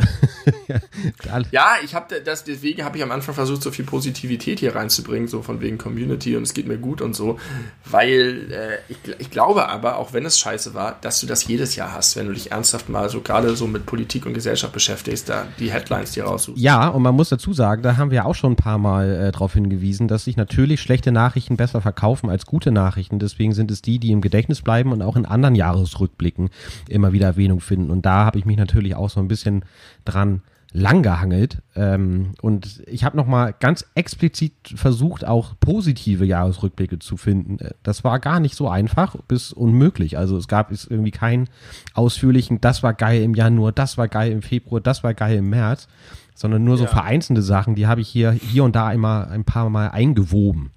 ja, ich habe das deswegen habe ich am Anfang versucht so viel Positivität hier reinzubringen, so von wegen Community und es geht mir gut und so, weil äh, ich, ich glaube aber auch wenn es scheiße war, dass du das jedes Jahr hast, wenn du dich ernsthaft mal so gerade so mit Politik und Gesellschaft beschäftigst, da die Headlines dir raussuchst. Ja, und man muss dazu sagen, da haben wir auch schon ein paar mal äh, darauf hingewiesen, dass sich natürlich schlechte Nachrichten besser verkaufen als gute Nachrichten. Deswegen sind es die, die im Gedächtnis bleiben und auch in anderen Jahresrückblicken immer wieder Erwähnung finden. Und da habe ich mich natürlich auch so ein bisschen dran langgehangelt. Ähm, und ich habe nochmal ganz explizit versucht, auch positive Jahresrückblicke zu finden. Das war gar nicht so einfach bis unmöglich. Also es gab es irgendwie keinen ausführlichen, das war geil im Januar, das war geil im Februar, das war geil im März, sondern nur so ja. vereinzelte Sachen, die habe ich hier, hier und da immer ein paar Mal eingewoben.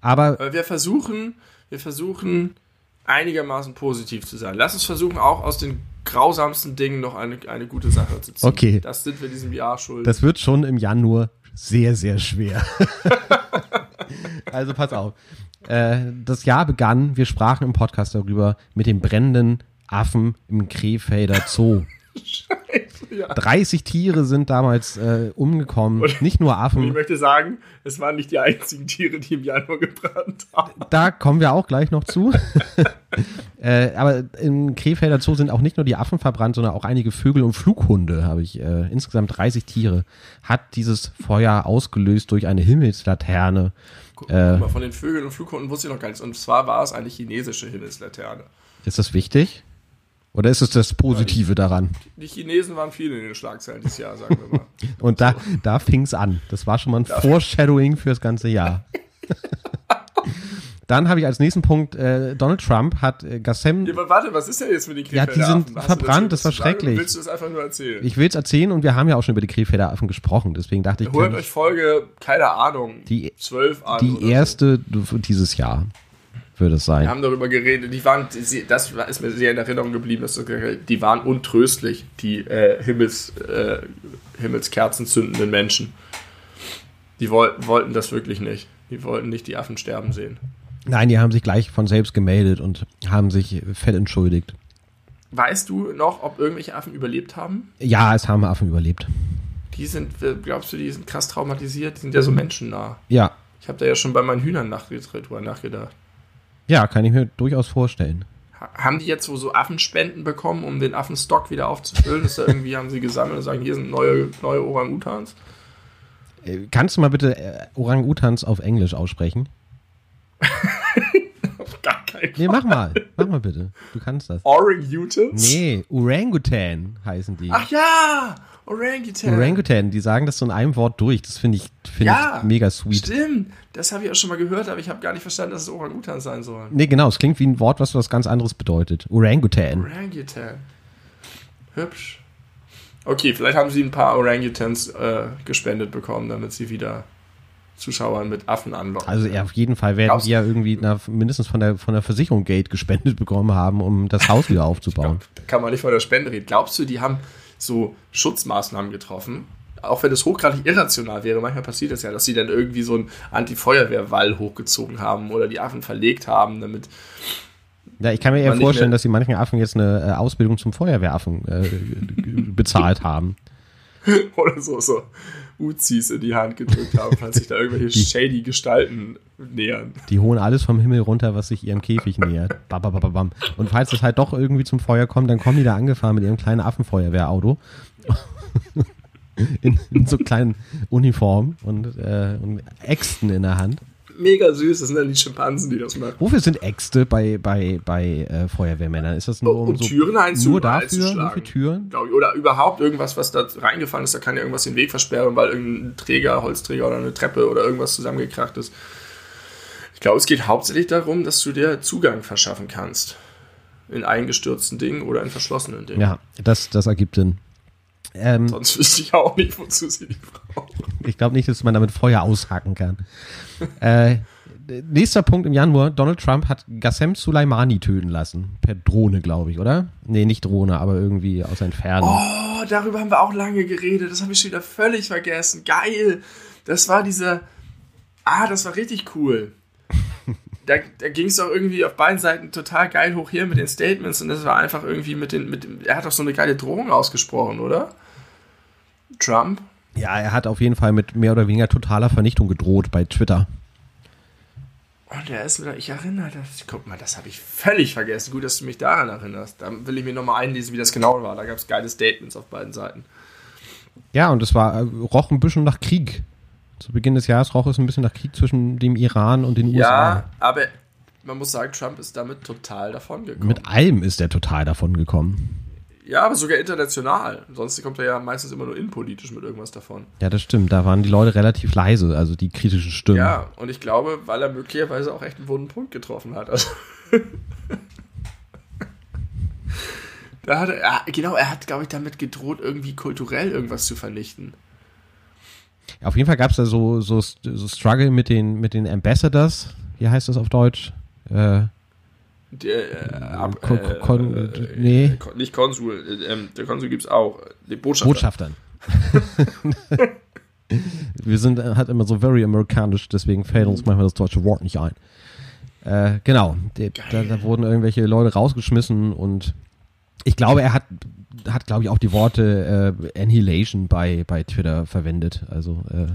Aber wir versuchen, wir versuchen einigermaßen positiv zu sein. Lass uns versuchen, auch aus den grausamsten Dingen noch eine, eine gute Sache zu ziehen. Okay. Das sind wir diesem Jahr schuld. Das wird schon im Januar sehr, sehr schwer. also pass auf. Äh, das Jahr begann, wir sprachen im Podcast darüber, mit dem brennenden Affen im Krefelder Zoo. Scheiße, ja. 30 Tiere sind damals äh, umgekommen, und, nicht nur Affen. ich möchte sagen, es waren nicht die einzigen Tiere, die im Januar gebrannt haben. Da kommen wir auch gleich noch zu. äh, aber im Krefelder Zoo sind auch nicht nur die Affen verbrannt, sondern auch einige Vögel und Flughunde, habe ich. Äh, insgesamt 30 Tiere hat dieses Feuer ausgelöst durch eine Himmelslaterne. Guck, äh, mal, von den Vögeln und Flughunden wusste ich noch gar nichts. Und zwar war es eine chinesische Himmelslaterne. Ist das wichtig? Oder ist es das Positive daran? Die Chinesen waren viele in den Schlagzeilen dieses Jahr, sagen wir mal. Und da, da fing es an. Das war schon mal ein da Foreshadowing fürs ganze Jahr. Dann habe ich als nächsten Punkt, äh, Donald Trump hat äh, Gassem. Ja, warte, was ist denn jetzt mit den Krefelder Ja, die sind Affen? verbrannt, das, das war schrecklich. Willst du das einfach nur erzählen? Ich will es erzählen und wir haben ja auch schon über die Krefelder Affen gesprochen, deswegen dachte ich. Holt euch Folge, keine Ahnung, die, 12 an. Die erste so. dieses Jahr würde es sein. Wir haben darüber geredet, die waren, das ist mir sehr in Erinnerung geblieben, dass die waren untröstlich, die äh, Himmels, äh, Himmelskerzen zündenden Menschen. Die woll wollten das wirklich nicht. Die wollten nicht die Affen sterben sehen. Nein, die haben sich gleich von selbst gemeldet und haben sich fett entschuldigt. Weißt du noch, ob irgendwelche Affen überlebt haben? Ja, es haben Affen überlebt. Die sind, glaubst du, die sind krass traumatisiert? Die sind ja so menschennah. Ja. Ich habe da ja schon bei meinen Hühnern nachgedacht. Ja, kann ich mir durchaus vorstellen. Haben die jetzt so, so Affenspenden bekommen, um den Affenstock wieder aufzufüllen? Ist da irgendwie, haben sie gesammelt und sagen, hier sind neue, neue Orang-Utans? Äh, kannst du mal bitte äh, Orang-Utans auf Englisch aussprechen? Fall. Nee, mach mal. Mach mal bitte. Du kannst das. Orang-Utans? Nee, Orangutan heißen die. Ach ja! Orangutan. Orangutan, die sagen das so in einem Wort durch. Das finde ich, find ja, ich mega sweet. Stimmt, das habe ich auch schon mal gehört, aber ich habe gar nicht verstanden, dass es Orangutan sein soll. Nee, genau, es klingt wie ein Wort, was was ganz anderes bedeutet. Orangutan. Orangutan. Hübsch. Okay, vielleicht haben sie ein paar Orangutans äh, gespendet bekommen, damit sie wieder Zuschauern mit Affen anlocken. Also ja, auf jeden Fall werden Glaubst die ja irgendwie na, mindestens von der, von der Versicherung Geld gespendet bekommen haben, um das Haus wieder aufzubauen. Glaub, da kann man nicht von der Spende reden. Glaubst du, die haben so Schutzmaßnahmen getroffen. Auch wenn es hochgradig irrational wäre, manchmal passiert es ja, dass sie dann irgendwie so einen Anti-Feuerwehr-Wall hochgezogen haben oder die Affen verlegt haben, damit. Ja, ich kann mir eher vorstellen, dass die manchen Affen jetzt eine äh, Ausbildung zum Feuerwehraffen äh, bezahlt haben. Oder so, so Uzis in die Hand gedrückt haben, falls sich da irgendwelche die, shady Gestalten nähern. Die holen alles vom Himmel runter, was sich ihrem Käfig nähert. Babababam. Und falls es halt doch irgendwie zum Feuer kommt, dann kommen die da angefahren mit ihrem kleinen Affenfeuerwehrauto. in, in so kleinen Uniformen und, äh, und Äxten in der Hand mega süß. Das sind dann die Schimpansen, die das machen. Wofür sind Äxte bei, bei, bei äh, Feuerwehrmännern? Ist das nur um, um so Türen nur dafür? Nur für Türen? Oder überhaupt irgendwas, was da reingefallen ist. Da kann ja irgendwas den Weg versperren, weil irgendein Träger, Holzträger oder eine Treppe oder irgendwas zusammengekracht ist. Ich glaube, es geht hauptsächlich darum, dass du dir Zugang verschaffen kannst. In eingestürzten Dingen oder in verschlossenen Dingen. Ja, das, das ergibt Sinn. Ähm, Sonst wüsste ich auch nicht, wozu sie die brauchen. Ich glaube nicht, dass man damit Feuer aushaken kann. äh, nächster Punkt im Januar. Donald Trump hat Gassem Soleimani töten lassen. Per Drohne, glaube ich, oder? Nee, nicht Drohne, aber irgendwie aus Entfernung. Oh, darüber haben wir auch lange geredet. Das habe ich schon wieder völlig vergessen. Geil. Das war diese. Ah, das war richtig cool. da, da ging es doch irgendwie auf beiden Seiten total geil hoch hier mit den Statements und das war einfach irgendwie mit den. Mit, er hat doch so eine geile Drohung ausgesprochen, oder? Trump? Ja, er hat auf jeden Fall mit mehr oder weniger totaler Vernichtung gedroht bei Twitter. Und er ist wieder, ich erinnere das. Guck mal, das habe ich völlig vergessen. Gut, dass du mich daran erinnerst. Da will ich mir nochmal einlesen, wie das genau war. Da gab es geile Statements auf beiden Seiten. Ja, und es war, äh, roch ein bisschen nach Krieg. Zu Beginn des Jahres roch es ein bisschen nach Krieg zwischen dem Iran und den USA. Ja, aber man muss sagen, Trump ist damit total davon gekommen. Mit allem ist er total davon gekommen. Ja, aber sogar international. Sonst kommt er ja meistens immer nur innenpolitisch mit irgendwas davon. Ja, das stimmt. Da waren die Leute relativ leise, also die kritischen Stimmen. Ja, und ich glaube, weil er möglicherweise auch echt einen wunden Punkt getroffen hat. Also da hat er, genau, er hat, glaube ich, damit gedroht, irgendwie kulturell irgendwas zu vernichten. Auf jeden Fall gab es da so, so, so Struggle mit den, mit den Ambassadors. Wie heißt das auf Deutsch? Äh, äh, ab, Kon, Kon, äh, nee. Nicht Konsul, äh, ähm, der Konsul gibt es auch. Den Botschafter. Botschaftern. Wir sind halt immer so very amerikanisch, deswegen fällt uns manchmal das deutsche Wort nicht ein. Äh, genau, da, da, wurden irgendwelche Leute rausgeschmissen und ich glaube, er hat, hat glaube ich, auch die Worte äh, Annihilation bei, bei Twitter verwendet. Also äh,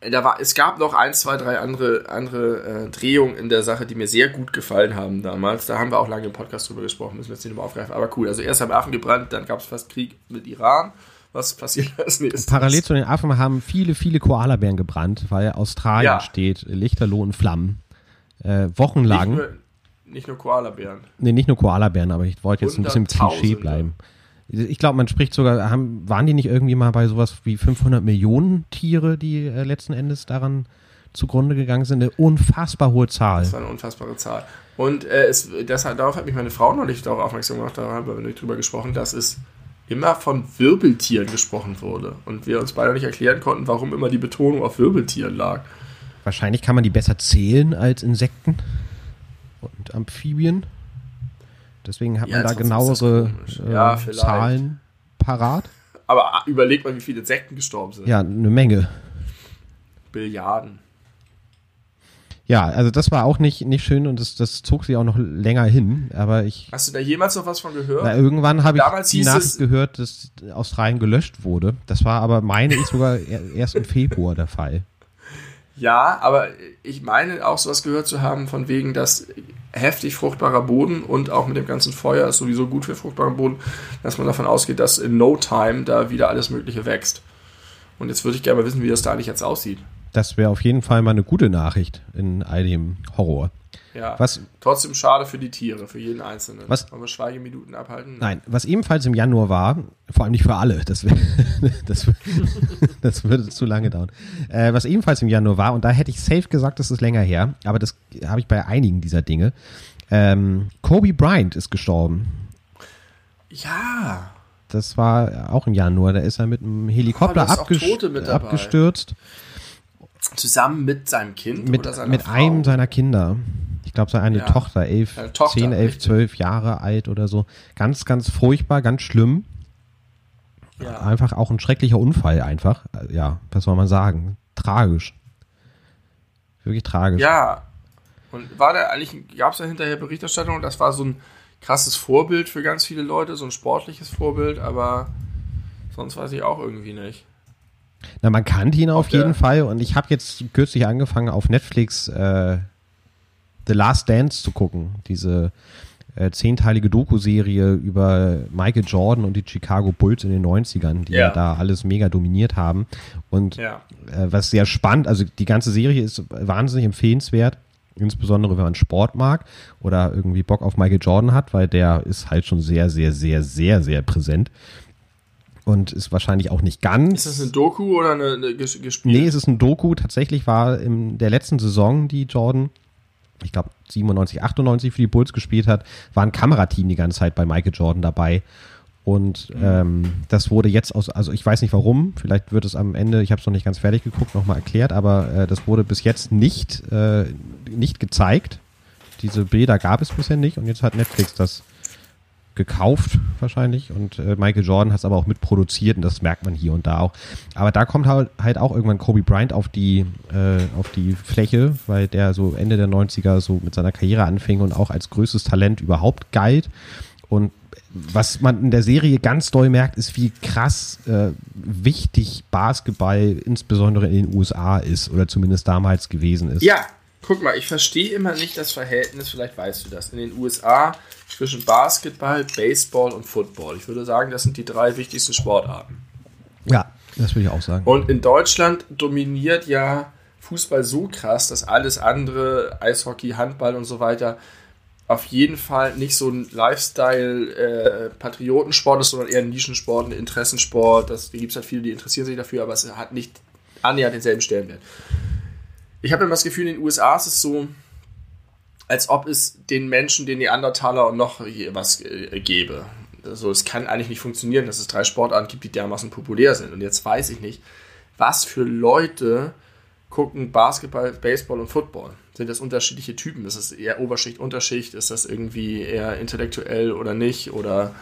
da war, es gab noch ein, zwei, drei andere, andere äh, Drehungen in der Sache, die mir sehr gut gefallen haben damals. Da haben wir auch lange im Podcast drüber gesprochen, müssen wir jetzt nicht nochmal aufgreifen. Aber cool, also erst haben Affen gebrannt, dann gab es fast Krieg mit Iran. Was passiert als nächstes? Parallel zu den Affen haben viele, viele Koalabären gebrannt, weil Australien ja. steht, Lichterloh in Flammen. Äh, wochenlang. Nicht nur, nicht nur Koalabären. Nee, nicht nur Koalabären, aber ich wollte jetzt ein bisschen im Klischee bleiben. Ich glaube, man spricht sogar, haben, waren die nicht irgendwie mal bei sowas wie 500 Millionen Tiere, die äh, letzten Endes daran zugrunde gegangen sind? Eine unfassbar hohe Zahl. Das war eine unfassbare Zahl. Und äh, es, deshalb, darauf hat mich meine Frau neulich darauf aufmerksam gemacht, da haben wir nicht drüber gesprochen, dass es immer von Wirbeltieren gesprochen wurde. Und wir uns beide nicht erklären konnten, warum immer die Betonung auf Wirbeltieren lag. Wahrscheinlich kann man die besser zählen als Insekten und Amphibien. Deswegen hat ja, man da genauere äh, ja, Zahlen parat. Aber ah, überleg mal, wie viele Insekten gestorben sind. Ja, eine Menge. Billiarden. Ja, also das war auch nicht, nicht schön und das, das zog sich auch noch länger hin. Aber ich. Hast du da jemals noch was von gehört? Na, irgendwann habe ich die Nachricht gehört, dass Australien gelöscht wurde. Das war aber, meine ich, sogar erst im Februar der Fall. Ja, aber ich meine auch sowas gehört zu haben, von wegen, dass heftig fruchtbarer Boden und auch mit dem ganzen Feuer ist sowieso gut für fruchtbaren Boden, dass man davon ausgeht, dass in no time da wieder alles Mögliche wächst. Und jetzt würde ich gerne mal wissen, wie das da eigentlich jetzt aussieht. Das wäre auf jeden Fall mal eine gute Nachricht in all dem Horror. Ja, was, trotzdem schade für die Tiere, für jeden Einzelnen. Was, Wollen wir Schweigeminuten abhalten? Nein, was ebenfalls im Januar war, vor allem nicht für alle, das, das, das würde zu lange dauern. Äh, was ebenfalls im Januar war, und da hätte ich safe gesagt, das ist länger her, aber das habe ich bei einigen dieser Dinge. Ähm, Kobe Bryant ist gestorben. Ja. Das war auch im Januar, da ist er mit einem Helikopter oh, abges abgestürzt. Zusammen mit seinem Kind mit, mit einem seiner Kinder glaube, seine ja. Tochter, elf, Eine Tochter, 10, 11, 12 Jahre alt oder so. Ganz, ganz furchtbar, ganz schlimm. Ja. Einfach auch ein schrecklicher Unfall, einfach. Ja, was soll man sagen? Tragisch. Wirklich tragisch. Ja. Und war da eigentlich, gab es da hinterher Berichterstattung? Das war so ein krasses Vorbild für ganz viele Leute, so ein sportliches Vorbild, aber sonst weiß ich auch irgendwie nicht. Na, man kannte ihn auf, auf jeden Fall und ich habe jetzt kürzlich angefangen auf Netflix äh, The Last Dance zu gucken. Diese äh, zehnteilige Doku-Serie über Michael Jordan und die Chicago Bulls in den 90ern, die ja, ja da alles mega dominiert haben. Und ja. äh, was sehr spannend, also die ganze Serie ist wahnsinnig empfehlenswert. Insbesondere wenn man Sport mag oder irgendwie Bock auf Michael Jordan hat, weil der ist halt schon sehr, sehr, sehr, sehr, sehr präsent und ist wahrscheinlich auch nicht ganz. Ist das eine Doku oder eine, eine gespielt? Nee, es ist ein Doku. Tatsächlich war in der letzten Saison, die Jordan ich glaube 97, 98 für die Bulls gespielt hat, war ein Kamerateam die ganze Zeit bei Michael Jordan dabei. Und mhm. ähm, das wurde jetzt aus, also ich weiß nicht warum, vielleicht wird es am Ende, ich habe es noch nicht ganz fertig geguckt, nochmal erklärt, aber äh, das wurde bis jetzt nicht äh, nicht gezeigt. Diese Bilder gab es bisher nicht und jetzt hat Netflix das gekauft wahrscheinlich und äh, Michael Jordan hat es aber auch mitproduziert und das merkt man hier und da auch. Aber da kommt halt, halt auch irgendwann Kobe Bryant auf die, äh, auf die Fläche, weil der so Ende der 90er so mit seiner Karriere anfing und auch als größtes Talent überhaupt galt. Und was man in der Serie ganz doll merkt, ist, wie krass äh, wichtig Basketball insbesondere in den USA ist oder zumindest damals gewesen ist. Ja, guck mal, ich verstehe immer nicht das Verhältnis, vielleicht weißt du das, in den USA zwischen Basketball, Baseball und Football. Ich würde sagen, das sind die drei wichtigsten Sportarten. Ja, das würde ich auch sagen. Und in Deutschland dominiert ja Fußball so krass, dass alles andere, Eishockey, Handball und so weiter, auf jeden Fall nicht so ein Lifestyle-Patriotensport äh, ist, sondern eher ein Nischensport, ein Interessensport. Das, da gibt es halt viele, die interessieren sich dafür, aber es hat nicht annähernd denselben Stellenwert. Ich habe immer das Gefühl, in den USA ist es so, als ob es den Menschen, den Neandertaler und noch was äh, gäbe. Also es kann eigentlich nicht funktionieren, dass es drei Sportarten gibt, die dermaßen populär sind. Und jetzt weiß ich nicht, was für Leute gucken Basketball, Baseball und Football. Sind das unterschiedliche Typen? Ist das eher Oberschicht, Unterschicht? Ist das irgendwie eher intellektuell oder nicht? Oder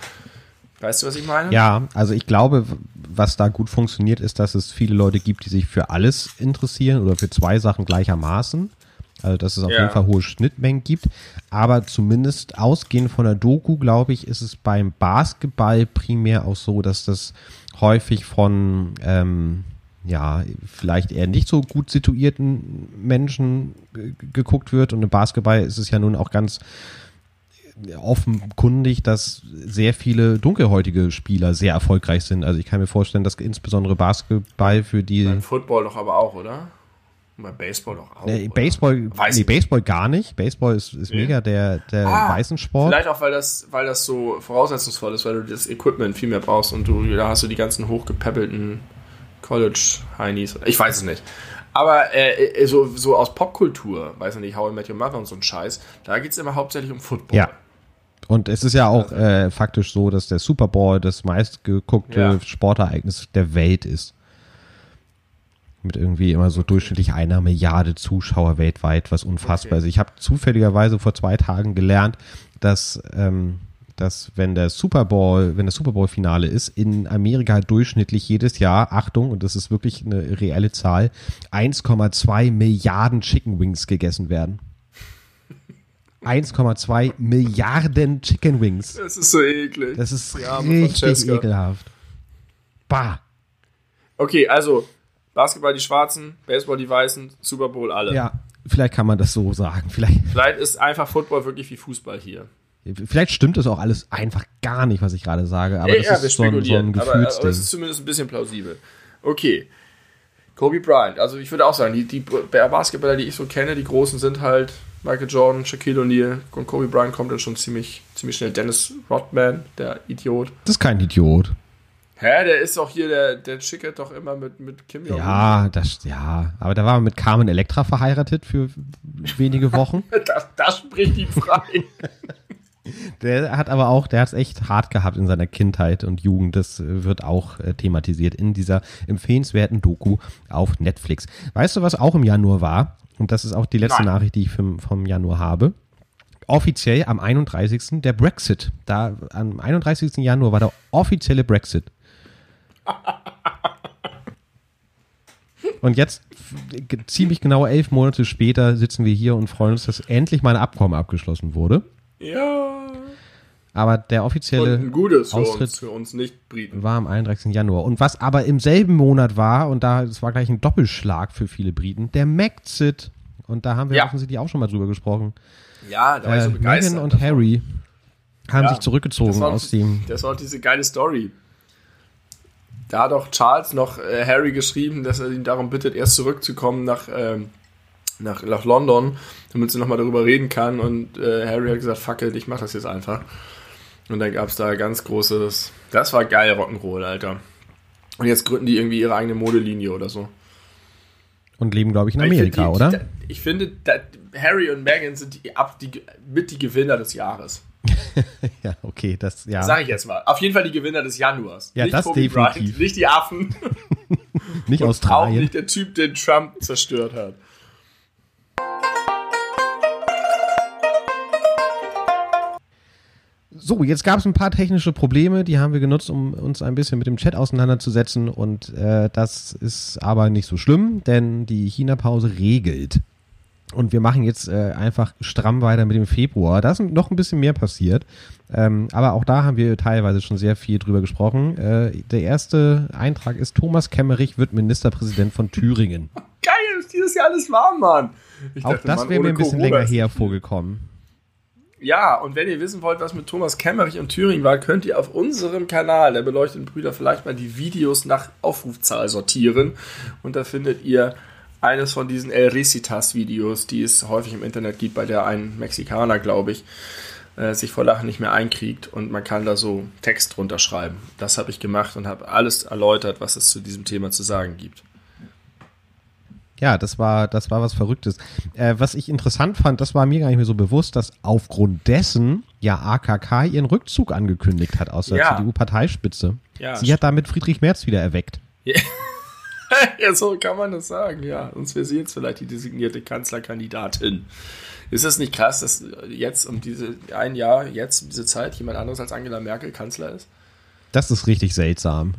weißt du, was ich meine? Ja, also ich glaube, was da gut funktioniert, ist, dass es viele Leute gibt, die sich für alles interessieren oder für zwei Sachen gleichermaßen. Also, dass es auf ja. jeden Fall hohe Schnittmengen gibt. Aber zumindest ausgehend von der Doku, glaube ich, ist es beim Basketball primär auch so, dass das häufig von, ähm, ja, vielleicht eher nicht so gut situierten Menschen geguckt wird. Und im Basketball ist es ja nun auch ganz offenkundig, dass sehr viele dunkelhäutige Spieler sehr erfolgreich sind. Also ich kann mir vorstellen, dass insbesondere Basketball für die. Beim Football doch aber auch, oder? Bei Baseball doch auch. Nee, Baseball, nee, Baseball gar nicht. Baseball ist, ist nee. mega der, der ah, weißen Sport. Vielleicht auch, weil das, weil das so voraussetzungsvoll ist, weil du das Equipment viel mehr brauchst und du, da hast du die ganzen hochgepäppelten College-Heinis. Ich weiß es nicht. Aber äh, äh, so, so aus Popkultur, weiß ich nicht, How I Met Your Mother und so ein Scheiß, da geht es immer hauptsächlich um Football. Ja. Und es ist ja auch also, äh, faktisch so, dass der Super Bowl das meistgeguckte ja. Sportereignis der Welt ist mit irgendwie immer so durchschnittlich einer Milliarde Zuschauer weltweit, was unfassbar okay. ist. Ich habe zufälligerweise vor zwei Tagen gelernt, dass, ähm, dass wenn der Super Bowl, wenn das Super Bowl Finale ist, in Amerika durchschnittlich jedes Jahr, Achtung, und das ist wirklich eine reelle Zahl, 1,2 Milliarden Chicken Wings gegessen werden. 1,2 Milliarden Chicken Wings. Das ist so eklig. Das ist richtig ekelhaft. Bah. Okay, also Basketball die Schwarzen, Baseball die Weißen, Super Bowl alle. Ja, vielleicht kann man das so sagen. Vielleicht, vielleicht ist einfach Football wirklich wie Fußball hier. Vielleicht stimmt das auch alles einfach gar nicht, was ich gerade sage, aber ja, das ja, ist so ein, so ein Gefühlsding. Aber, aber es ist zumindest ein bisschen plausibel. Okay. Kobe Bryant, also ich würde auch sagen, die, die Basketballer, die ich so kenne, die großen sind halt Michael Jordan, Shaquille O'Neal und Kobe Bryant kommt dann schon ziemlich, ziemlich schnell. Dennis Rodman, der Idiot. Das ist kein Idiot. Hä, der ist doch hier, der, der schickert doch immer mit, mit Kim Jong. Ja, das, ja, aber da war er mit Carmen Electra verheiratet für wenige Wochen. das, das spricht ihn frei. Der hat aber auch, der hat es echt hart gehabt in seiner Kindheit und Jugend. Das wird auch äh, thematisiert in dieser empfehlenswerten Doku auf Netflix. Weißt du, was auch im Januar war? Und das ist auch die letzte Nein. Nachricht, die ich vom, vom Januar habe. Offiziell am 31. der Brexit. Da am 31. Januar war der offizielle Brexit. Und jetzt, ziemlich genau elf Monate später, sitzen wir hier und freuen uns, dass endlich mal ein Abkommen abgeschlossen wurde. Ja. Aber der offizielle Austritt für uns, uns war am 31. Januar. Und was aber im selben Monat war, und da, es war gleich ein Doppelschlag für viele Briten, der Maxit. Und da haben wir ja. offensichtlich auch schon mal drüber gesprochen. Ja, da war äh, ich so äh, begeistert. Meghan und Harry haben ja, sich zurückgezogen war, aus dem. Das war diese geile Story. Da hat auch Charles noch äh, Harry geschrieben, dass er ihn darum bittet, erst zurückzukommen nach, ähm, nach, nach London, damit sie nochmal darüber reden kann. Und äh, Harry hat gesagt, fuck it, ich mach das jetzt einfach. Und dann gab es da ganz großes, das war geil Rock'n'Roll, Alter. Und jetzt gründen die irgendwie ihre eigene Modelinie oder so. Und leben, glaube ich, in Amerika, ich oder? Die, ich finde, Harry und Meghan sind die, ab, die, mit die Gewinner des Jahres. ja, okay, das, ja. Sag ich jetzt mal. Auf jeden Fall die Gewinner des Januars. Ja, nicht das Kobe definitiv. Bryant, nicht die Affen. nicht Australien. Auch nicht der Typ, den Trump zerstört hat. So, jetzt gab es ein paar technische Probleme, die haben wir genutzt, um uns ein bisschen mit dem Chat auseinanderzusetzen und äh, das ist aber nicht so schlimm, denn die China-Pause regelt. Und wir machen jetzt äh, einfach stramm weiter mit dem Februar. Da ist noch ein bisschen mehr passiert. Ähm, aber auch da haben wir teilweise schon sehr viel drüber gesprochen. Äh, der erste Eintrag ist, Thomas Kemmerich wird Ministerpräsident von Thüringen. Geil, ist dieses Jahr alles warm, Mann. Ich auch dachte, das wäre mir ein bisschen Corona länger her vorgekommen. Ja, und wenn ihr wissen wollt, was mit Thomas Kemmerich und Thüringen war, könnt ihr auf unserem Kanal der beleuchteten Brüder vielleicht mal die Videos nach Aufrufzahl sortieren. Und da findet ihr eines von diesen El Recitas-Videos, die es häufig im Internet gibt, bei der ein Mexikaner, glaube ich, äh, sich vor Lachen nicht mehr einkriegt und man kann da so Text drunter schreiben. Das habe ich gemacht und habe alles erläutert, was es zu diesem Thema zu sagen gibt. Ja, das war, das war was Verrücktes. Äh, was ich interessant fand, das war mir gar nicht mehr so bewusst, dass aufgrund dessen ja AKK ihren Rückzug angekündigt hat aus der ja. CDU-Parteispitze. Ja, sie hat damit Friedrich Merz wieder erweckt. Ja. ja, so kann man das sagen, ja. Sonst wäre sie jetzt vielleicht die designierte Kanzlerkandidatin. Ist das nicht krass, dass jetzt um diese ein Jahr, jetzt um diese Zeit, jemand anderes als Angela Merkel Kanzler ist? Das ist richtig seltsam.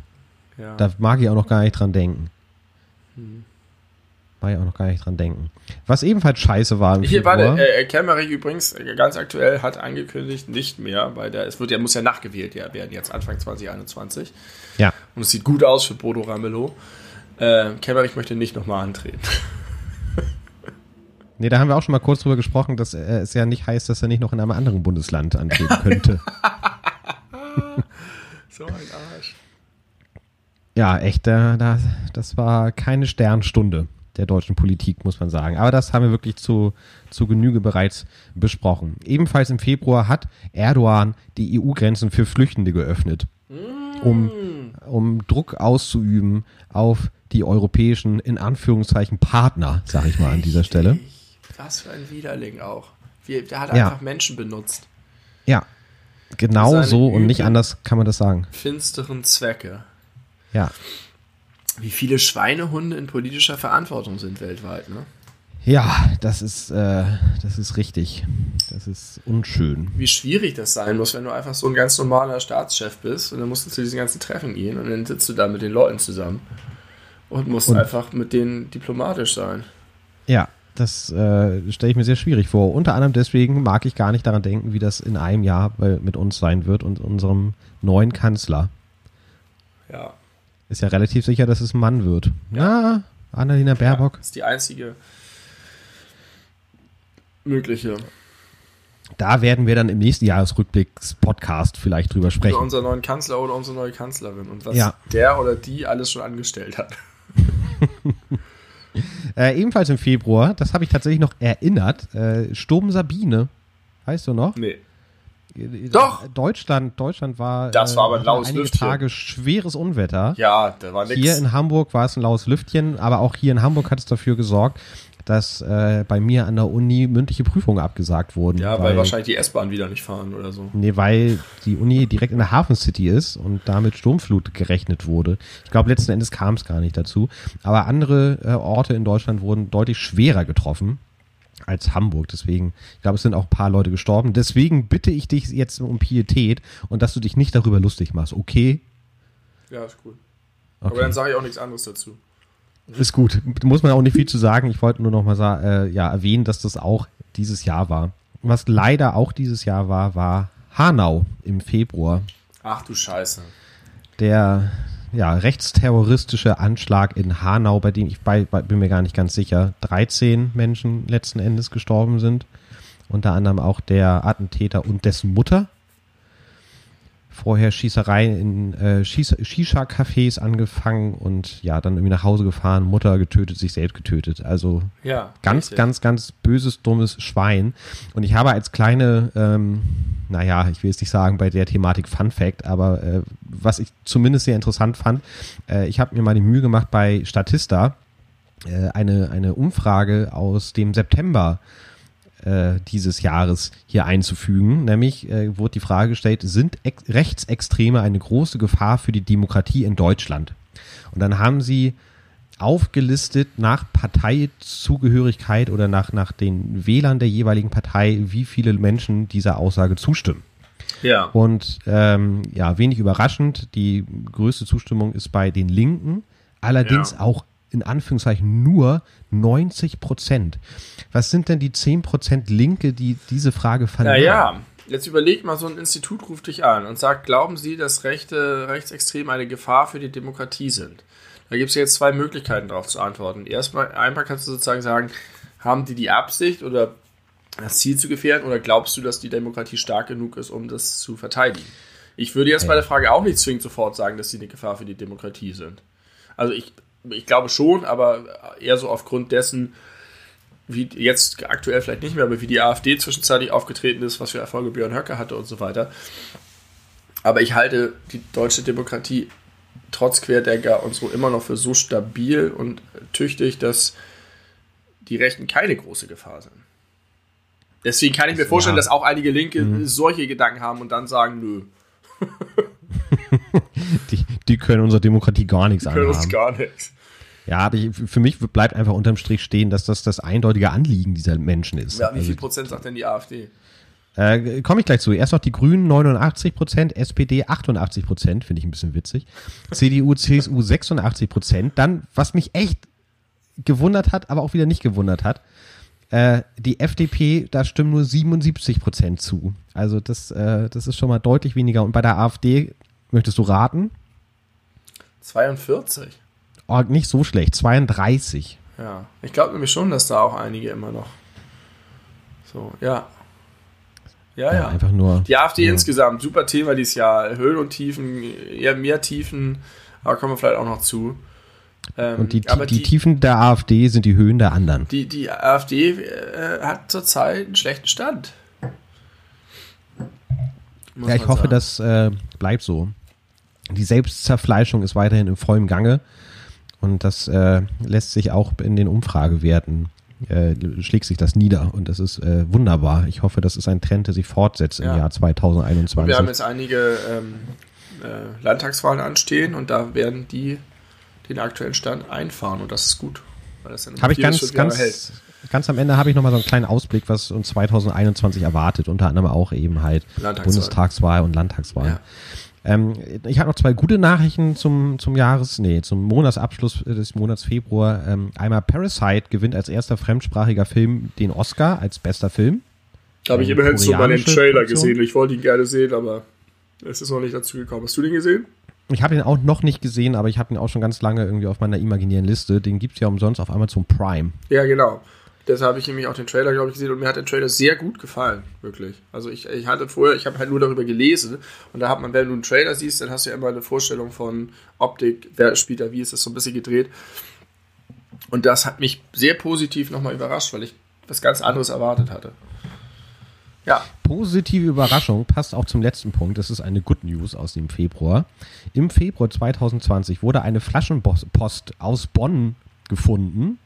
Ja. Da mag ich auch noch gar nicht dran denken. War ja auch noch gar nicht dran denken. Was ebenfalls scheiße war im Hier, warte, äh, Kemmerich übrigens äh, ganz aktuell hat angekündigt, nicht mehr, weil der, es wird ja, muss ja nachgewählt ja, werden, jetzt Anfang 2021. Ja. Und es sieht gut aus für Bodo Ramelow. Äh, Kemmerich möchte nicht nochmal antreten. Nee, da haben wir auch schon mal kurz drüber gesprochen, dass äh, es ja nicht heißt, dass er nicht noch in einem anderen Bundesland antreten könnte. so ein Arsch. Ja, echt, äh, da, das war keine Sternstunde der deutschen Politik, muss man sagen. Aber das haben wir wirklich zu, zu Genüge bereits besprochen. Ebenfalls im Februar hat Erdogan die EU-Grenzen für Flüchtende geöffnet, um, um Druck auszuüben auf die europäischen, in Anführungszeichen, Partner, sag ich mal an dieser Stelle. Was für ein Widerling auch. Wie, der hat einfach Menschen benutzt. Ja, genau so und nicht anders kann man das sagen. Finsteren Zwecke. Ja wie viele Schweinehunde in politischer Verantwortung sind weltweit, ne? Ja, das ist, äh, das ist richtig. Das ist unschön. Wie schwierig das sein muss, wenn du einfach so ein ganz normaler Staatschef bist und dann musst du zu diesen ganzen Treffen gehen und dann sitzt du da mit den Leuten zusammen und musst und, einfach mit denen diplomatisch sein. Ja, das äh, stelle ich mir sehr schwierig vor. Unter anderem deswegen mag ich gar nicht daran denken, wie das in einem Jahr mit uns sein wird und unserem neuen Kanzler. Ist ja relativ sicher, dass es ein Mann wird. Ja, Annalena Baerbock. Ja, ist die einzige mögliche. Da werden wir dann im nächsten Jahresrückblicks-Podcast vielleicht drüber sprechen. Über unseren neuen Kanzler oder unsere neue Kanzlerin und was ja. der oder die alles schon angestellt hat. äh, ebenfalls im Februar, das habe ich tatsächlich noch erinnert, äh, Sturm Sabine. Weißt du noch? Nee. Doch. Deutschland, Deutschland war, das war aber ein äh, laues einige Lüftchen. Tage schweres Unwetter. Ja, da war nichts. Hier in Hamburg war es ein laues Lüftchen, aber auch hier in Hamburg hat es dafür gesorgt, dass äh, bei mir an der Uni mündliche Prüfungen abgesagt wurden. Ja, weil, weil wahrscheinlich die S-Bahn wieder nicht fahren oder so. Nee, weil die Uni direkt in der Hafen City ist und damit Sturmflut gerechnet wurde. Ich glaube, letzten Endes kam es gar nicht dazu. Aber andere äh, Orte in Deutschland wurden deutlich schwerer getroffen als Hamburg. Deswegen, ich glaube, es sind auch ein paar Leute gestorben. Deswegen bitte ich dich jetzt um Pietät und dass du dich nicht darüber lustig machst, okay? Ja, ist gut. Okay. Aber dann sage ich auch nichts anderes dazu. Ist gut. Muss man auch nicht viel zu sagen. Ich wollte nur noch mal äh, ja, erwähnen, dass das auch dieses Jahr war. Was leider auch dieses Jahr war, war Hanau im Februar. Ach du Scheiße. Der ja, rechtsterroristische Anschlag in Hanau, bei dem ich bei, bei, bin mir gar nicht ganz sicher, 13 Menschen letzten Endes gestorben sind. Unter anderem auch der Attentäter und dessen Mutter vorher Schießereien in äh, Shisha-Cafés angefangen und ja, dann irgendwie nach Hause gefahren, Mutter getötet, sich selbst getötet. Also ja, ganz, richtig. ganz, ganz böses, dummes Schwein. Und ich habe als kleine, ähm, naja, ich will jetzt nicht sagen bei der Thematik Fun Fact, aber äh, was ich zumindest sehr interessant fand, äh, ich habe mir mal die Mühe gemacht bei Statista, äh, eine, eine Umfrage aus dem September äh, dieses Jahres hier einzufügen. Nämlich äh, wurde die Frage gestellt, sind Rechtsextreme eine große Gefahr für die Demokratie in Deutschland? Und dann haben sie aufgelistet nach Parteizugehörigkeit oder nach, nach den Wählern der jeweiligen Partei, wie viele Menschen dieser Aussage zustimmen. Ja. Und ähm, ja, wenig überraschend, die größte Zustimmung ist bei den Linken, allerdings ja. auch in Anführungszeichen nur 90 Prozent. Was sind denn die 10 Prozent Linke, die diese Frage verneinen? Naja, jetzt überleg mal, so ein Institut ruft dich an und sagt, glauben Sie, dass Rechte, Rechtsextreme eine Gefahr für die Demokratie sind? Da gibt es jetzt zwei Möglichkeiten darauf zu antworten. Erstmal, einmal kannst du sozusagen sagen, haben die die Absicht oder das Ziel zu gefährden oder glaubst du, dass die Demokratie stark genug ist, um das zu verteidigen? Ich würde jetzt bei der Frage auch nicht zwingend sofort sagen, dass sie eine Gefahr für die Demokratie sind. Also ich, ich glaube schon, aber eher so aufgrund dessen, wie jetzt aktuell vielleicht nicht mehr, aber wie die AfD zwischenzeitlich aufgetreten ist, was für Erfolge Björn Höcke hatte und so weiter. Aber ich halte die deutsche Demokratie trotz Querdenker und so immer noch für so stabil und tüchtig, dass die Rechten keine große Gefahr sind. Deswegen kann ich mir vorstellen, ja. dass auch einige Linke mhm. solche Gedanken haben und dann sagen, nö. die, die, können unserer Demokratie gar nichts die können anhaben. uns gar nichts. Ja, aber ich, für mich bleibt einfach unterm Strich stehen, dass das das eindeutige Anliegen dieser Menschen ist. Ja, wie also, viel Prozent sagt denn die AfD? Äh, Komme ich gleich zu. Erst noch die Grünen 89 Prozent, SPD 88 Prozent, finde ich ein bisschen witzig. CDU, CSU 86 Prozent. Dann, was mich echt gewundert hat, aber auch wieder nicht gewundert hat, äh, die FDP, da stimmen nur 77 Prozent zu. Also das, äh, das ist schon mal deutlich weniger. Und bei der AfD, möchtest du raten? 42. Oh, nicht so schlecht, 32. Ja, ich glaube nämlich schon, dass da auch einige immer noch so, ja. Ja, ja. ja. Einfach nur. Die AfD nur. insgesamt, super Thema dieses Jahr. Höhen und Tiefen, eher mehr Tiefen, aber kommen wir vielleicht auch noch zu. Ähm, und die, die, die, Tiefen der AfD sind die Höhen der anderen. Die, die AfD äh, hat zurzeit einen schlechten Stand. Muss ja, ich hoffe, sagen. das äh, bleibt so. Die Selbstzerfleischung ist weiterhin im vollen Gange und das äh, lässt sich auch in den Umfragewerten äh, schlägt sich das nieder und das ist äh, wunderbar. Ich hoffe, das ist ein Trend, der sich fortsetzt ja. im Jahr 2021. Und wir haben jetzt einige ähm, äh, Landtagswahlen anstehen und da werden die den aktuellen Stand einfahren und das ist gut. Habe ich ganz, ganz, ganz am Ende habe ich nochmal so einen kleinen Ausblick, was uns 2021 erwartet, unter anderem auch eben halt Bundestagswahl und Landtagswahl. Ja. Ähm, ich habe noch zwei gute Nachrichten zum, zum Jahres, nee, zum Monatsabschluss des Monats Februar. Ähm, einmal Parasite gewinnt als erster fremdsprachiger Film den Oscar als bester Film. Habe ich immerhin so mal den Trailer gesehen. Ich wollte ihn gerne sehen, aber es ist noch nicht dazu gekommen. Hast du den gesehen? Ich habe ihn auch noch nicht gesehen, aber ich habe ihn auch schon ganz lange irgendwie auf meiner imaginären Liste. Den gibt es ja umsonst auf Amazon Prime. Ja, genau. Deshalb habe ich nämlich auch den Trailer, glaube ich, gesehen und mir hat der Trailer sehr gut gefallen, wirklich. Also ich, ich hatte vorher, ich habe halt nur darüber gelesen und da hat man, wenn du einen Trailer siehst, dann hast du ja immer eine Vorstellung von Optik, wer spielt da wie, ist das so ein bisschen gedreht. Und das hat mich sehr positiv nochmal überrascht, weil ich was ganz anderes erwartet hatte. Ja. Positive Überraschung passt auch zum letzten Punkt. Das ist eine Good News aus dem Februar. Im Februar 2020 wurde eine Flaschenpost aus Bonn gefunden.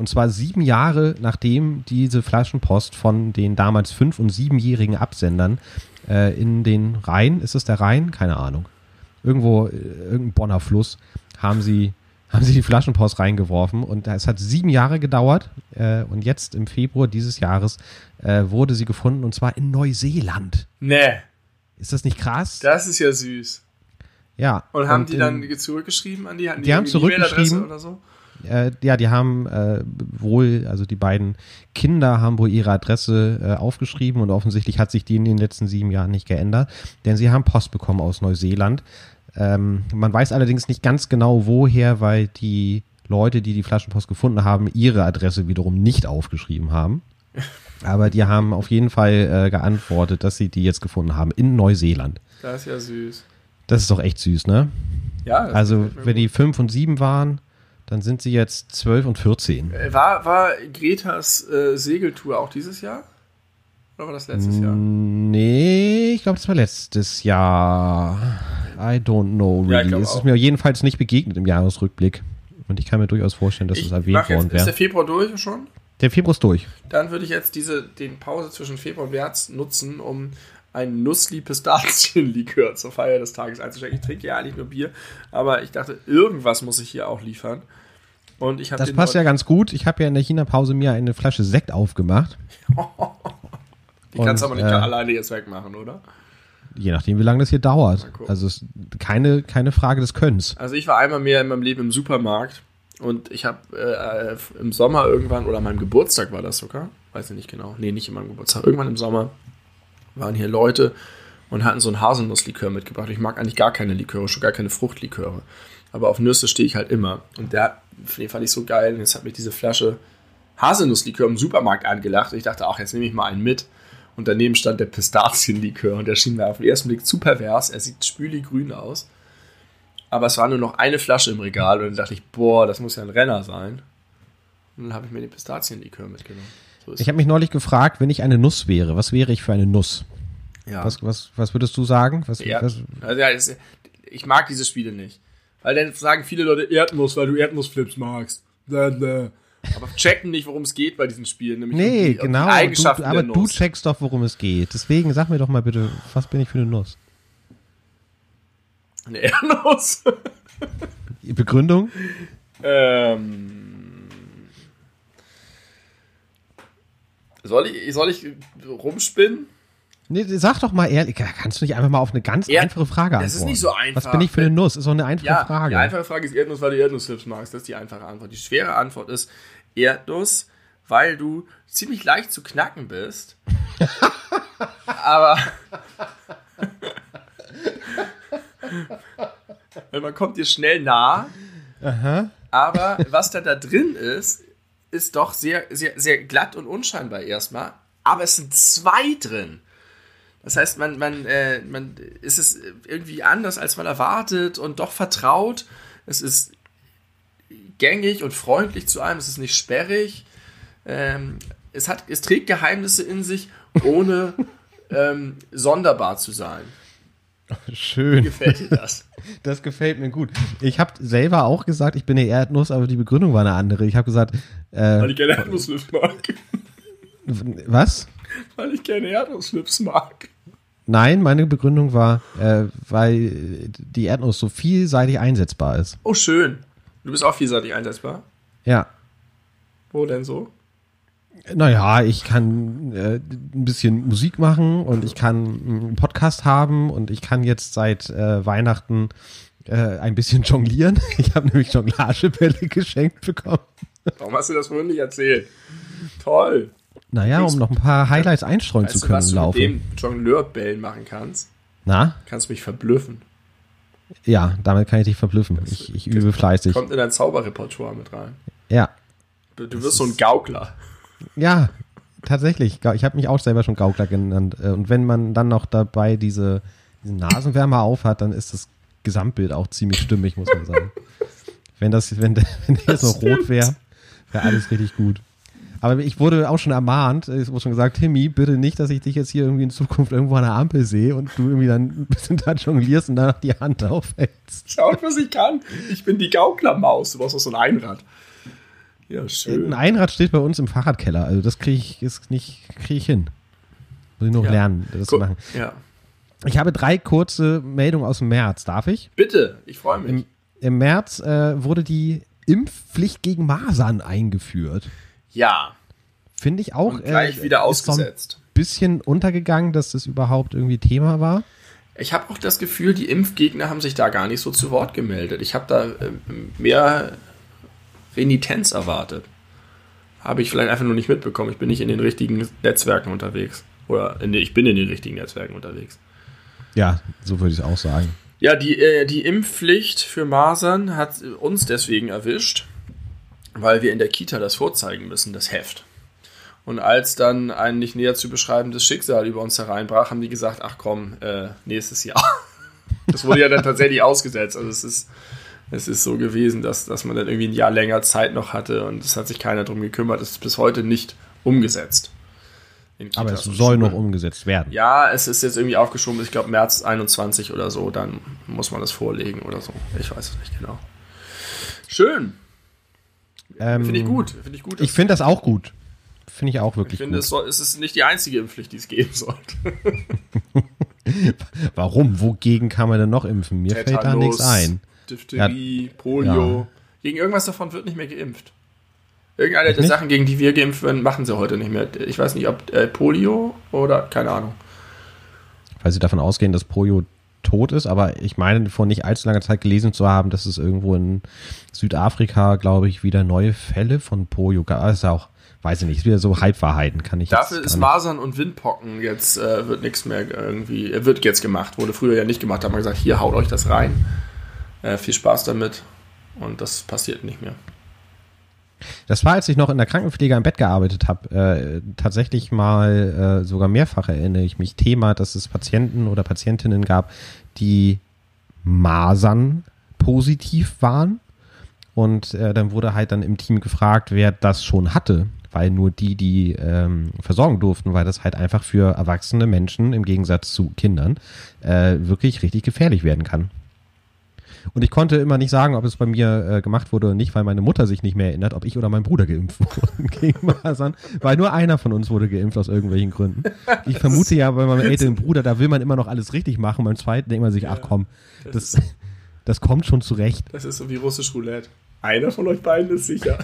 Und zwar sieben Jahre nachdem diese Flaschenpost von den damals fünf- und siebenjährigen Absendern äh, in den Rhein, ist es der Rhein? Keine Ahnung. Irgendwo, äh, irgendein Bonner Fluss, haben sie haben sie die Flaschenpost reingeworfen und es hat sieben Jahre gedauert äh, und jetzt im Februar dieses Jahres äh, wurde sie gefunden und zwar in Neuseeland. Nee. Ist das nicht krass? Das ist ja süß. Ja. Und haben und die dann zurückgeschrieben an die? Hatten die, die haben zurückgeschrieben. Oder so? Äh, ja, die haben äh, wohl, also die beiden Kinder haben wohl ihre Adresse äh, aufgeschrieben und offensichtlich hat sich die in den letzten sieben Jahren nicht geändert, denn sie haben Post bekommen aus Neuseeland. Ähm, man weiß allerdings nicht ganz genau woher, weil die Leute, die die Flaschenpost gefunden haben, ihre Adresse wiederum nicht aufgeschrieben haben. Aber die haben auf jeden Fall äh, geantwortet, dass sie die jetzt gefunden haben in Neuseeland. Das ist ja süß. Das ist doch echt süß, ne? Ja. Also, wenn die 5 und 7 waren, dann sind sie jetzt 12 und 14. Äh, war, war Gretas äh, Segeltour auch dieses Jahr? Oder war das letztes Jahr? Nee, ich glaube, das war letztes Jahr. I don't know really. Ja, es ist mir jedenfalls nicht begegnet im Jahresrückblick. Und ich kann mir durchaus vorstellen, dass es erwähnt worden wäre. Ist der Februar durch schon? Der Februar ist durch. Dann würde ich jetzt diese den Pause zwischen Februar und März nutzen, um ein Nussli-Pistazien-Likör zur Feier des Tages einzuschenken. Ich trinke ja eigentlich nur Bier, aber ich dachte, irgendwas muss ich hier auch liefern. Und ich das passt ja ganz gut. Ich habe ja in der China-Pause mir eine Flasche Sekt aufgemacht. Die kannst du aber nicht äh, alleine jetzt wegmachen, oder? Je nachdem, wie lange das hier dauert. Also es ist keine, keine Frage des Könns. Also ich war einmal mehr in meinem Leben im Supermarkt und ich habe äh, im Sommer irgendwann, oder an meinem Geburtstag war das sogar, weiß ich nicht genau, nee, nicht in meinem Geburtstag, irgendwann im Sommer waren hier Leute und hatten so ein Haselnusslikör mitgebracht. Ich mag eigentlich gar keine Liköre, schon gar keine Fruchtliköre. Aber auf Nüsse stehe ich halt immer. Und der, den fand ich so geil. Und jetzt hat mich diese Flasche Haselnusslikör im Supermarkt angelacht. Und ich dachte, ach, jetzt nehme ich mal einen mit. Und daneben stand der Pistazienlikör. Und der schien mir auf den ersten Blick zu pervers. Er sieht spüligrün aus. Aber es war nur noch eine Flasche im Regal. Und dann dachte ich, boah, das muss ja ein Renner sein. Und dann habe ich mir den Pistazienlikör mitgenommen. So ich habe mich neulich gefragt, wenn ich eine Nuss wäre, was wäre ich für eine Nuss? Ja. Was, was, was würdest du sagen? Was, ja. Was? Also, ja, ich mag diese Spiele nicht. Weil dann sagen viele Leute Erdnuss, weil du Erdnussflips magst. Aber checken nicht, worum es geht bei diesen Spielen. Nämlich nee, die, genau. Die Eigenschaften du, aber du checkst doch, worum es geht. Deswegen sag mir doch mal bitte, was bin ich für eine Nuss? Eine Erdnuss. Begründung? Ähm, soll ich, soll ich rumspinnen? Nee, sag doch mal ehrlich, kannst du nicht einfach mal auf eine ganz ja, einfache Frage antworten? Das ist nicht so einfach. Was bin ich für eine Nuss? Das ist doch eine einfache ja, Frage. Die einfache Frage ist Erdnuss, weil du Erdnusschips magst. Das ist die einfache Antwort. Die schwere Antwort ist Erdnuss, weil du ziemlich leicht zu knacken bist. aber man kommt dir schnell nah. Aha. Aber was da da drin ist, ist doch sehr, sehr, sehr glatt und unscheinbar erstmal. Aber es sind zwei drin. Das heißt, man, man, äh, man ist es irgendwie anders, als man erwartet und doch vertraut. Es ist gängig und freundlich zu einem, es ist nicht sperrig. Ähm, es, hat, es trägt Geheimnisse in sich, ohne ähm, sonderbar zu sein. Schön. Gefällt dir das? Das gefällt mir gut. Ich habe selber auch gesagt, ich bin eine Erdnuss, aber die Begründung war eine andere. Ich habe gesagt, äh, weil ich gerne Erdnusslips mag. Was? Weil ich gerne Erdnusslips mag. Nein, meine Begründung war, äh, weil die Erdnuss so vielseitig einsetzbar ist. Oh, schön. Du bist auch vielseitig einsetzbar? Ja. Wo denn so? Naja, ich kann äh, ein bisschen Musik machen und ich kann einen Podcast haben und ich kann jetzt seit äh, Weihnachten äh, ein bisschen jonglieren. Ich habe nämlich Jonglagebälle geschenkt bekommen. Warum hast du das vorhin nicht erzählt? Toll. Naja, um noch ein paar Highlights einstreuen weißt zu können du, was du Laufen. mit dem Jongleurbällen machen kannst? Na? Kannst mich verblüffen. Ja, damit kann ich dich verblüffen. Das, ich, ich übe fleißig. Kommt in dein Zauberrepertoire mit rein. Ja. Du, du wirst so ein Gaukler. Ja, tatsächlich. Ich habe mich auch selber schon Gaukler genannt. Äh, und wenn man dann noch dabei diese, diesen Nasenwärmer aufhat, dann ist das Gesamtbild auch ziemlich stimmig, muss man sagen. wenn das, wenn, wenn der jetzt noch rot wäre, wäre alles richtig gut. Aber ich wurde auch schon ermahnt, es wurde schon gesagt, Timmy, bitte nicht, dass ich dich jetzt hier irgendwie in Zukunft irgendwo an der Ampel sehe und du irgendwie dann ein bisschen da jonglierst und danach die Hand aufhältst. Schaut, was ich kann. Ich bin die Gauklermaus. Du brauchst doch so ein Einrad. Ja, schön. Ein Einrad steht bei uns im Fahrradkeller. Also das kriege ich ist nicht kriege ich hin. Muss ich noch ja. lernen, das zu machen. Ja. Ich habe drei kurze Meldungen aus dem März. Darf ich? Bitte, ich freue mich. Im, im März äh, wurde die Impfpflicht gegen Masern eingeführt. Ja. Finde ich auch. Und gleich äh, wieder ausgesetzt. Ein bisschen untergegangen, dass das überhaupt irgendwie Thema war. Ich habe auch das Gefühl, die Impfgegner haben sich da gar nicht so zu Wort gemeldet. Ich habe da äh, mehr Renitenz erwartet. Habe ich vielleicht einfach nur nicht mitbekommen. Ich bin nicht in den richtigen Netzwerken unterwegs. Oder in, ich bin in den richtigen Netzwerken unterwegs. Ja, so würde ich es auch sagen. Ja, die, äh, die Impfpflicht für Masern hat uns deswegen erwischt, weil wir in der Kita das vorzeigen müssen, das Heft. Und als dann ein nicht näher zu beschreibendes Schicksal über uns hereinbrach, haben die gesagt, ach komm, äh, nächstes Jahr. Das wurde ja dann tatsächlich ausgesetzt. Also es ist es ist so gewesen, dass, dass man dann irgendwie ein Jahr länger Zeit noch hatte und es hat sich keiner darum gekümmert. Es ist bis heute nicht umgesetzt. Aber es soll noch umgesetzt werden. Ja, es ist jetzt irgendwie aufgeschoben, ich glaube März 21 oder so, dann muss man das vorlegen oder so. Ich weiß es nicht genau. Schön. Ähm, finde ich gut. Find ich gut ich finde das auch gut. Finde ich auch wirklich ich finde, gut. Ich finde, es ist nicht die einzige Impfpflicht, die es geben sollte. Warum? Wogegen kann man denn noch impfen? Mir Tetanus, fällt da nichts ein. Diphtherie, ja. Polio. Ja. Gegen irgendwas davon wird nicht mehr geimpft. Irgendeine der Sachen, gegen die wir geimpft werden, machen sie heute nicht mehr. Ich weiß nicht, ob äh, Polio oder keine Ahnung. weil sie davon ausgehen, dass Polio tot ist, aber ich meine vor nicht allzu langer Zeit gelesen zu haben, dass es irgendwo in Südafrika, glaube ich, wieder neue Fälle von Polio gab. Das ist auch, weiß ich nicht, ist wieder so Halbwahrheiten, kann ich Dafür ist Masern und Windpocken jetzt, äh, wird nichts mehr irgendwie, äh, wird jetzt gemacht, wurde früher ja nicht gemacht, da hat man gesagt, hier haut euch das rein. Äh, viel Spaß damit und das passiert nicht mehr. Das war, als ich noch in der Krankenpflege im Bett gearbeitet habe, äh, tatsächlich mal äh, sogar mehrfach erinnere ich mich Thema, dass es Patienten oder Patientinnen gab, die Masern positiv waren. Und äh, dann wurde halt dann im Team gefragt, wer das schon hatte, weil nur die, die ähm, versorgen durften, weil das halt einfach für erwachsene Menschen im Gegensatz zu Kindern äh, wirklich richtig gefährlich werden kann. Und ich konnte immer nicht sagen, ob es bei mir äh, gemacht wurde oder nicht, weil meine Mutter sich nicht mehr erinnert, ob ich oder mein Bruder geimpft wurden gegen Masern. Weil nur einer von uns wurde geimpft aus irgendwelchen Gründen. Ich vermute ja bei meinem älteren Bruder, da will man immer noch alles richtig machen. Beim zweiten denkt man sich, ach komm, das, das kommt schon zurecht. Das ist so wie russisch Roulette. Einer von euch beiden ist sicher.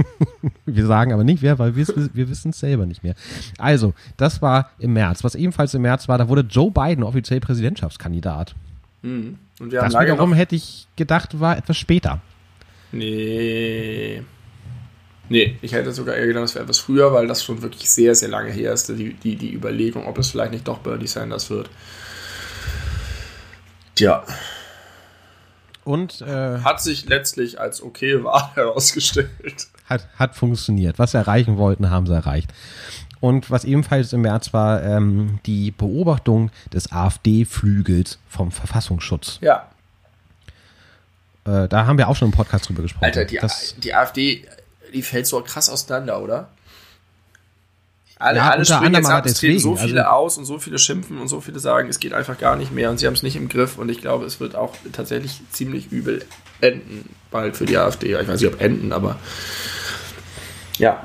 wir sagen aber nicht wer, weil wir, wir wissen es selber nicht mehr. Also, das war im März. Was ebenfalls im März war, da wurde Joe Biden offiziell Präsidentschaftskandidat. Hm. Und wir das wiederum noch... hätte ich gedacht, war etwas später. Nee. Nee, ich hätte sogar eher gedacht, es wäre etwas früher, weil das schon wirklich sehr, sehr lange her ist, die, die, die Überlegung, ob es vielleicht nicht doch Bernie Sanders wird. Tja. Und äh, hat sich letztlich als okay Wahl herausgestellt. Hat, hat funktioniert. Was sie erreichen wollten, haben sie erreicht. Und was ebenfalls im März war, ähm, die Beobachtung des AfD-Flügels vom Verfassungsschutz. Ja. Äh, da haben wir auch schon im Podcast drüber gesprochen. Alter, die, die AfD, die fällt so krass auseinander, oder? Alle, ja, alle springen jetzt ab, es treten so viele also, aus und so viele schimpfen und so viele sagen, es geht einfach gar nicht mehr und sie haben es nicht im Griff und ich glaube, es wird auch tatsächlich ziemlich übel enden, bald für die AfD. Ich weiß nicht, ob enden, aber ja.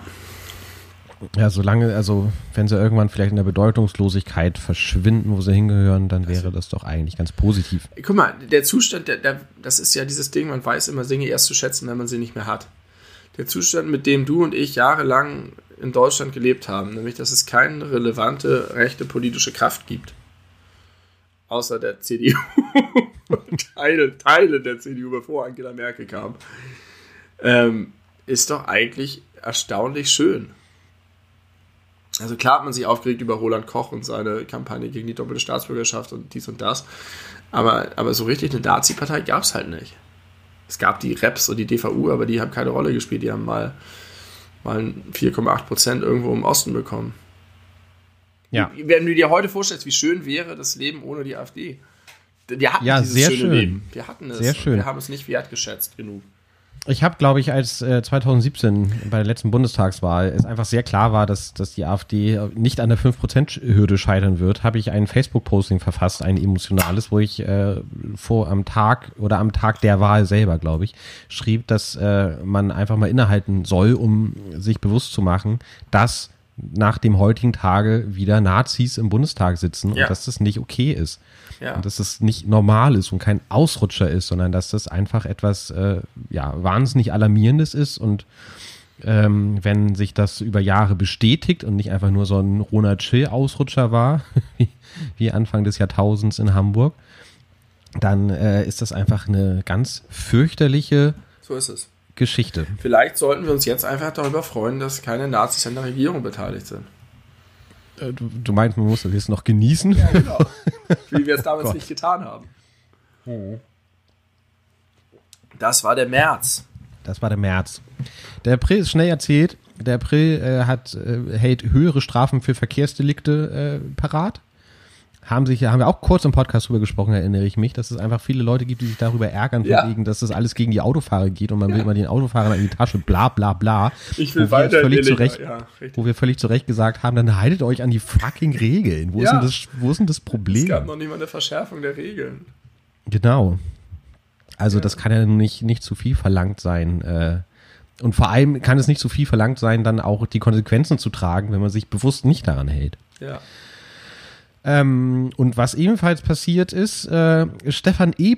Ja, solange, also wenn sie irgendwann vielleicht in der Bedeutungslosigkeit verschwinden, wo sie hingehören, dann wäre das doch eigentlich ganz positiv. Guck mal, der Zustand, der, der, das ist ja dieses Ding, man weiß immer Dinge erst zu schätzen, wenn man sie nicht mehr hat. Der Zustand, mit dem du und ich jahrelang in Deutschland gelebt haben, nämlich dass es keine relevante rechte politische Kraft gibt. Außer der CDU. Teile, Teile der CDU, bevor Angela Merkel kam. Ähm, ist doch eigentlich erstaunlich schön. Also klar hat man sich aufgeregt über Roland Koch und seine Kampagne gegen die doppelte Staatsbürgerschaft und dies und das. Aber, aber so richtig eine Nazi-Partei gab es halt nicht. Es gab die Reps und die DVU, aber die haben keine Rolle gespielt. Die haben mal, mal 4,8 Prozent irgendwo im Osten bekommen. Ja. Wenn du dir heute vorstellst, wie schön wäre das Leben ohne die AfD. Wir hatten ja, dieses sehr schöne schön. Leben. Wir hatten es. Sehr schön. Wir haben es nicht wertgeschätzt genug. Ich habe, glaube ich, als äh, 2017 bei der letzten Bundestagswahl es einfach sehr klar war, dass, dass die AfD nicht an der 5%-Hürde scheitern wird, habe ich ein Facebook-Posting verfasst, ein emotionales, wo ich äh, vor am Tag oder am Tag der Wahl selber, glaube ich, schrieb, dass äh, man einfach mal innehalten soll, um sich bewusst zu machen, dass nach dem heutigen Tage wieder Nazis im Bundestag sitzen ja. und dass das nicht okay ist. Ja. Und dass das nicht normal ist und kein Ausrutscher ist, sondern dass das einfach etwas äh, ja, wahnsinnig Alarmierendes ist und ähm, wenn sich das über Jahre bestätigt und nicht einfach nur so ein Ronald Schill-Ausrutscher war, wie Anfang des Jahrtausends in Hamburg, dann äh, ist das einfach eine ganz fürchterliche so ist es. Geschichte. Vielleicht sollten wir uns jetzt einfach darüber freuen, dass keine Nazis an der Regierung beteiligt sind. Äh, du, meinst, man muss das jetzt noch genießen? Ja, genau. Wie wir es damals nicht getan haben. Mhm. Das war der März. Das war der März. Der April ist schnell erzählt. Der April äh, hat, äh, hält höhere Strafen für Verkehrsdelikte äh, parat haben sich, haben wir auch kurz im Podcast drüber gesprochen, erinnere ich mich, dass es einfach viele Leute gibt, die sich darüber ärgern, ja. wegen, dass das alles gegen die Autofahrer geht und man ja. will immer den Autofahrern in die Tasche, bla bla bla. Ich will wo weiter völlig zurecht, ja, Wo wir völlig zurecht gesagt haben, dann haltet euch an die fucking Regeln. Wo, ist, denn das, wo ist denn das Problem? Es gab noch nicht mal eine Verschärfung der Regeln. Genau. Also das kann ja nicht, nicht zu viel verlangt sein. Äh, und vor allem kann es nicht zu viel verlangt sein, dann auch die Konsequenzen zu tragen, wenn man sich bewusst nicht daran hält. Ja. Ähm, und was ebenfalls passiert ist, äh, Stefan E.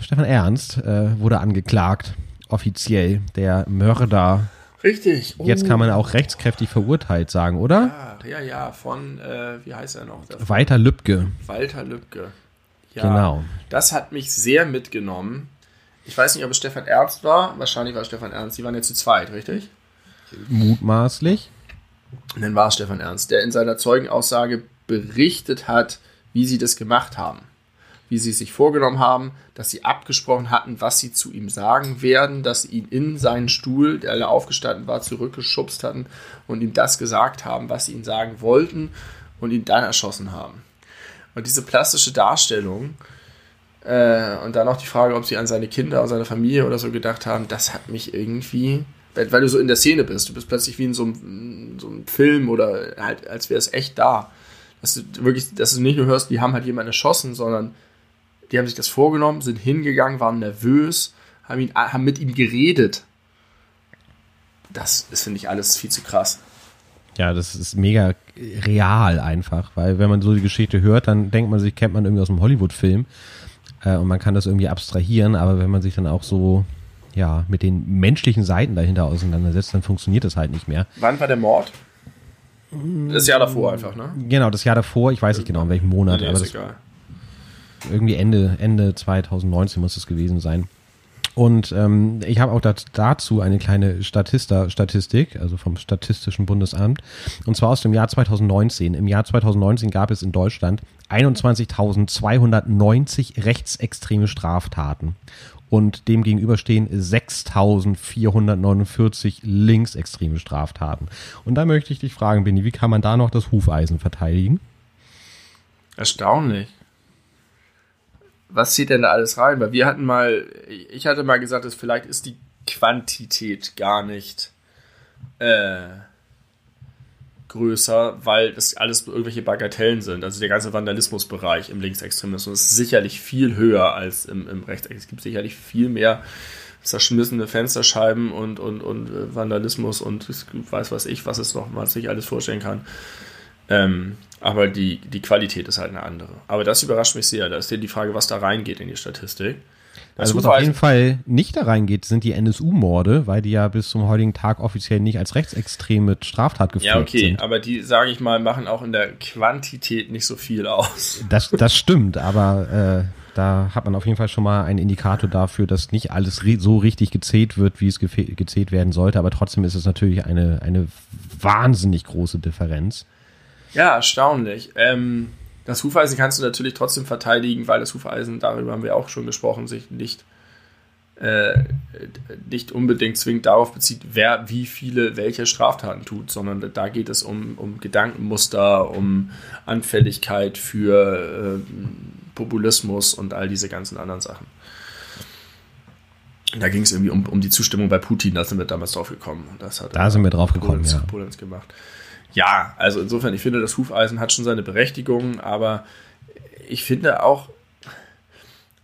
Stefan Ernst äh, wurde angeklagt, offiziell, der Mörder Richtig. Oh. Jetzt kann man auch rechtskräftig verurteilt sagen, oder? Ja, ja, ja. von, äh, wie heißt er noch? Walter Lübcke. Walter Lübcke. Ja, genau. Das hat mich sehr mitgenommen. Ich weiß nicht, ob es Stefan Ernst war. Wahrscheinlich war es Stefan Ernst. Die waren jetzt zu zweit, richtig? Mutmaßlich. Und dann war es Stefan Ernst, der in seiner Zeugenaussage berichtet hat, wie sie das gemacht haben. Wie sie sich vorgenommen haben, dass sie abgesprochen hatten, was sie zu ihm sagen werden, dass sie ihn in seinen Stuhl, der alle aufgestanden war, zurückgeschubst hatten und ihm das gesagt haben, was sie ihm sagen wollten und ihn dann erschossen haben. Und diese plastische Darstellung äh, und dann auch die Frage, ob sie an seine Kinder und seine Familie oder so gedacht haben, das hat mich irgendwie weil du so in der Szene bist. Du bist plötzlich wie in so einem, so einem Film oder halt, als wäre es echt da. Dass du wirklich, dass du nicht nur hörst, die haben halt jemanden erschossen, sondern die haben sich das vorgenommen, sind hingegangen, waren nervös, haben, ihn, haben mit ihm geredet. Das ist, finde ich, alles viel zu krass. Ja, das ist mega real einfach, weil wenn man so die Geschichte hört, dann denkt man sich, kennt man irgendwie aus einem Hollywood-Film äh, und man kann das irgendwie abstrahieren, aber wenn man sich dann auch so ja, mit den menschlichen Seiten dahinter auseinandersetzt, dann funktioniert das halt nicht mehr. Wann war der Mord? Das Jahr davor einfach, ne? Genau, das Jahr davor, ich weiß nicht genau in welchem Monat, nee, aber das egal. irgendwie Ende, Ende 2019 muss es gewesen sein. Und ähm, ich habe auch dazu eine kleine Statista, Statistik, also vom Statistischen Bundesamt, und zwar aus dem Jahr 2019. Im Jahr 2019 gab es in Deutschland 21.290 rechtsextreme Straftaten und dem gegenüberstehen 6449 linksextreme Straftaten. Und da möchte ich dich fragen, Benny, wie kann man da noch das Hufeisen verteidigen? Erstaunlich. Was zieht denn da alles rein? Weil wir hatten mal, ich hatte mal gesagt, dass vielleicht ist die Quantität gar nicht äh, größer, weil das alles irgendwelche Bagatellen sind. Also der ganze Vandalismusbereich im Linksextremismus ist sicherlich viel höher als im, im Rechtsextremismus. Es gibt sicherlich viel mehr zerschmissene Fensterscheiben und, und, und äh, Vandalismus und weiß was ich, was es noch, was sich alles vorstellen kann. Ähm, aber die, die Qualität ist halt eine andere. Aber das überrascht mich sehr. Da ist ja die Frage, was da reingeht in die Statistik. Das also was auf jeden Fall nicht da reingeht, sind die NSU-Morde, weil die ja bis zum heutigen Tag offiziell nicht als rechtsextreme Straftat geführt sind. Ja, okay, sind. aber die, sage ich mal, machen auch in der Quantität nicht so viel aus. Das, das stimmt, aber äh, da hat man auf jeden Fall schon mal einen Indikator dafür, dass nicht alles so richtig gezählt wird, wie es gezählt werden sollte, aber trotzdem ist es natürlich eine, eine wahnsinnig große Differenz. Ja, erstaunlich. Ähm, das Hufeisen kannst du natürlich trotzdem verteidigen, weil das Hufeisen, darüber haben wir auch schon gesprochen, sich nicht, äh, nicht unbedingt zwingend darauf bezieht, wer wie viele welche Straftaten tut, sondern da geht es um, um Gedankenmuster, um Anfälligkeit für äh, Populismus und all diese ganzen anderen Sachen. Da ging es irgendwie um, um die Zustimmung bei Putin, da sind wir damals drauf gekommen. Das hat da sind wir drauf gekommen, Polenz, ja. Polenz gemacht ja, also insofern, ich finde, das Hufeisen hat schon seine Berechtigung, aber ich finde auch,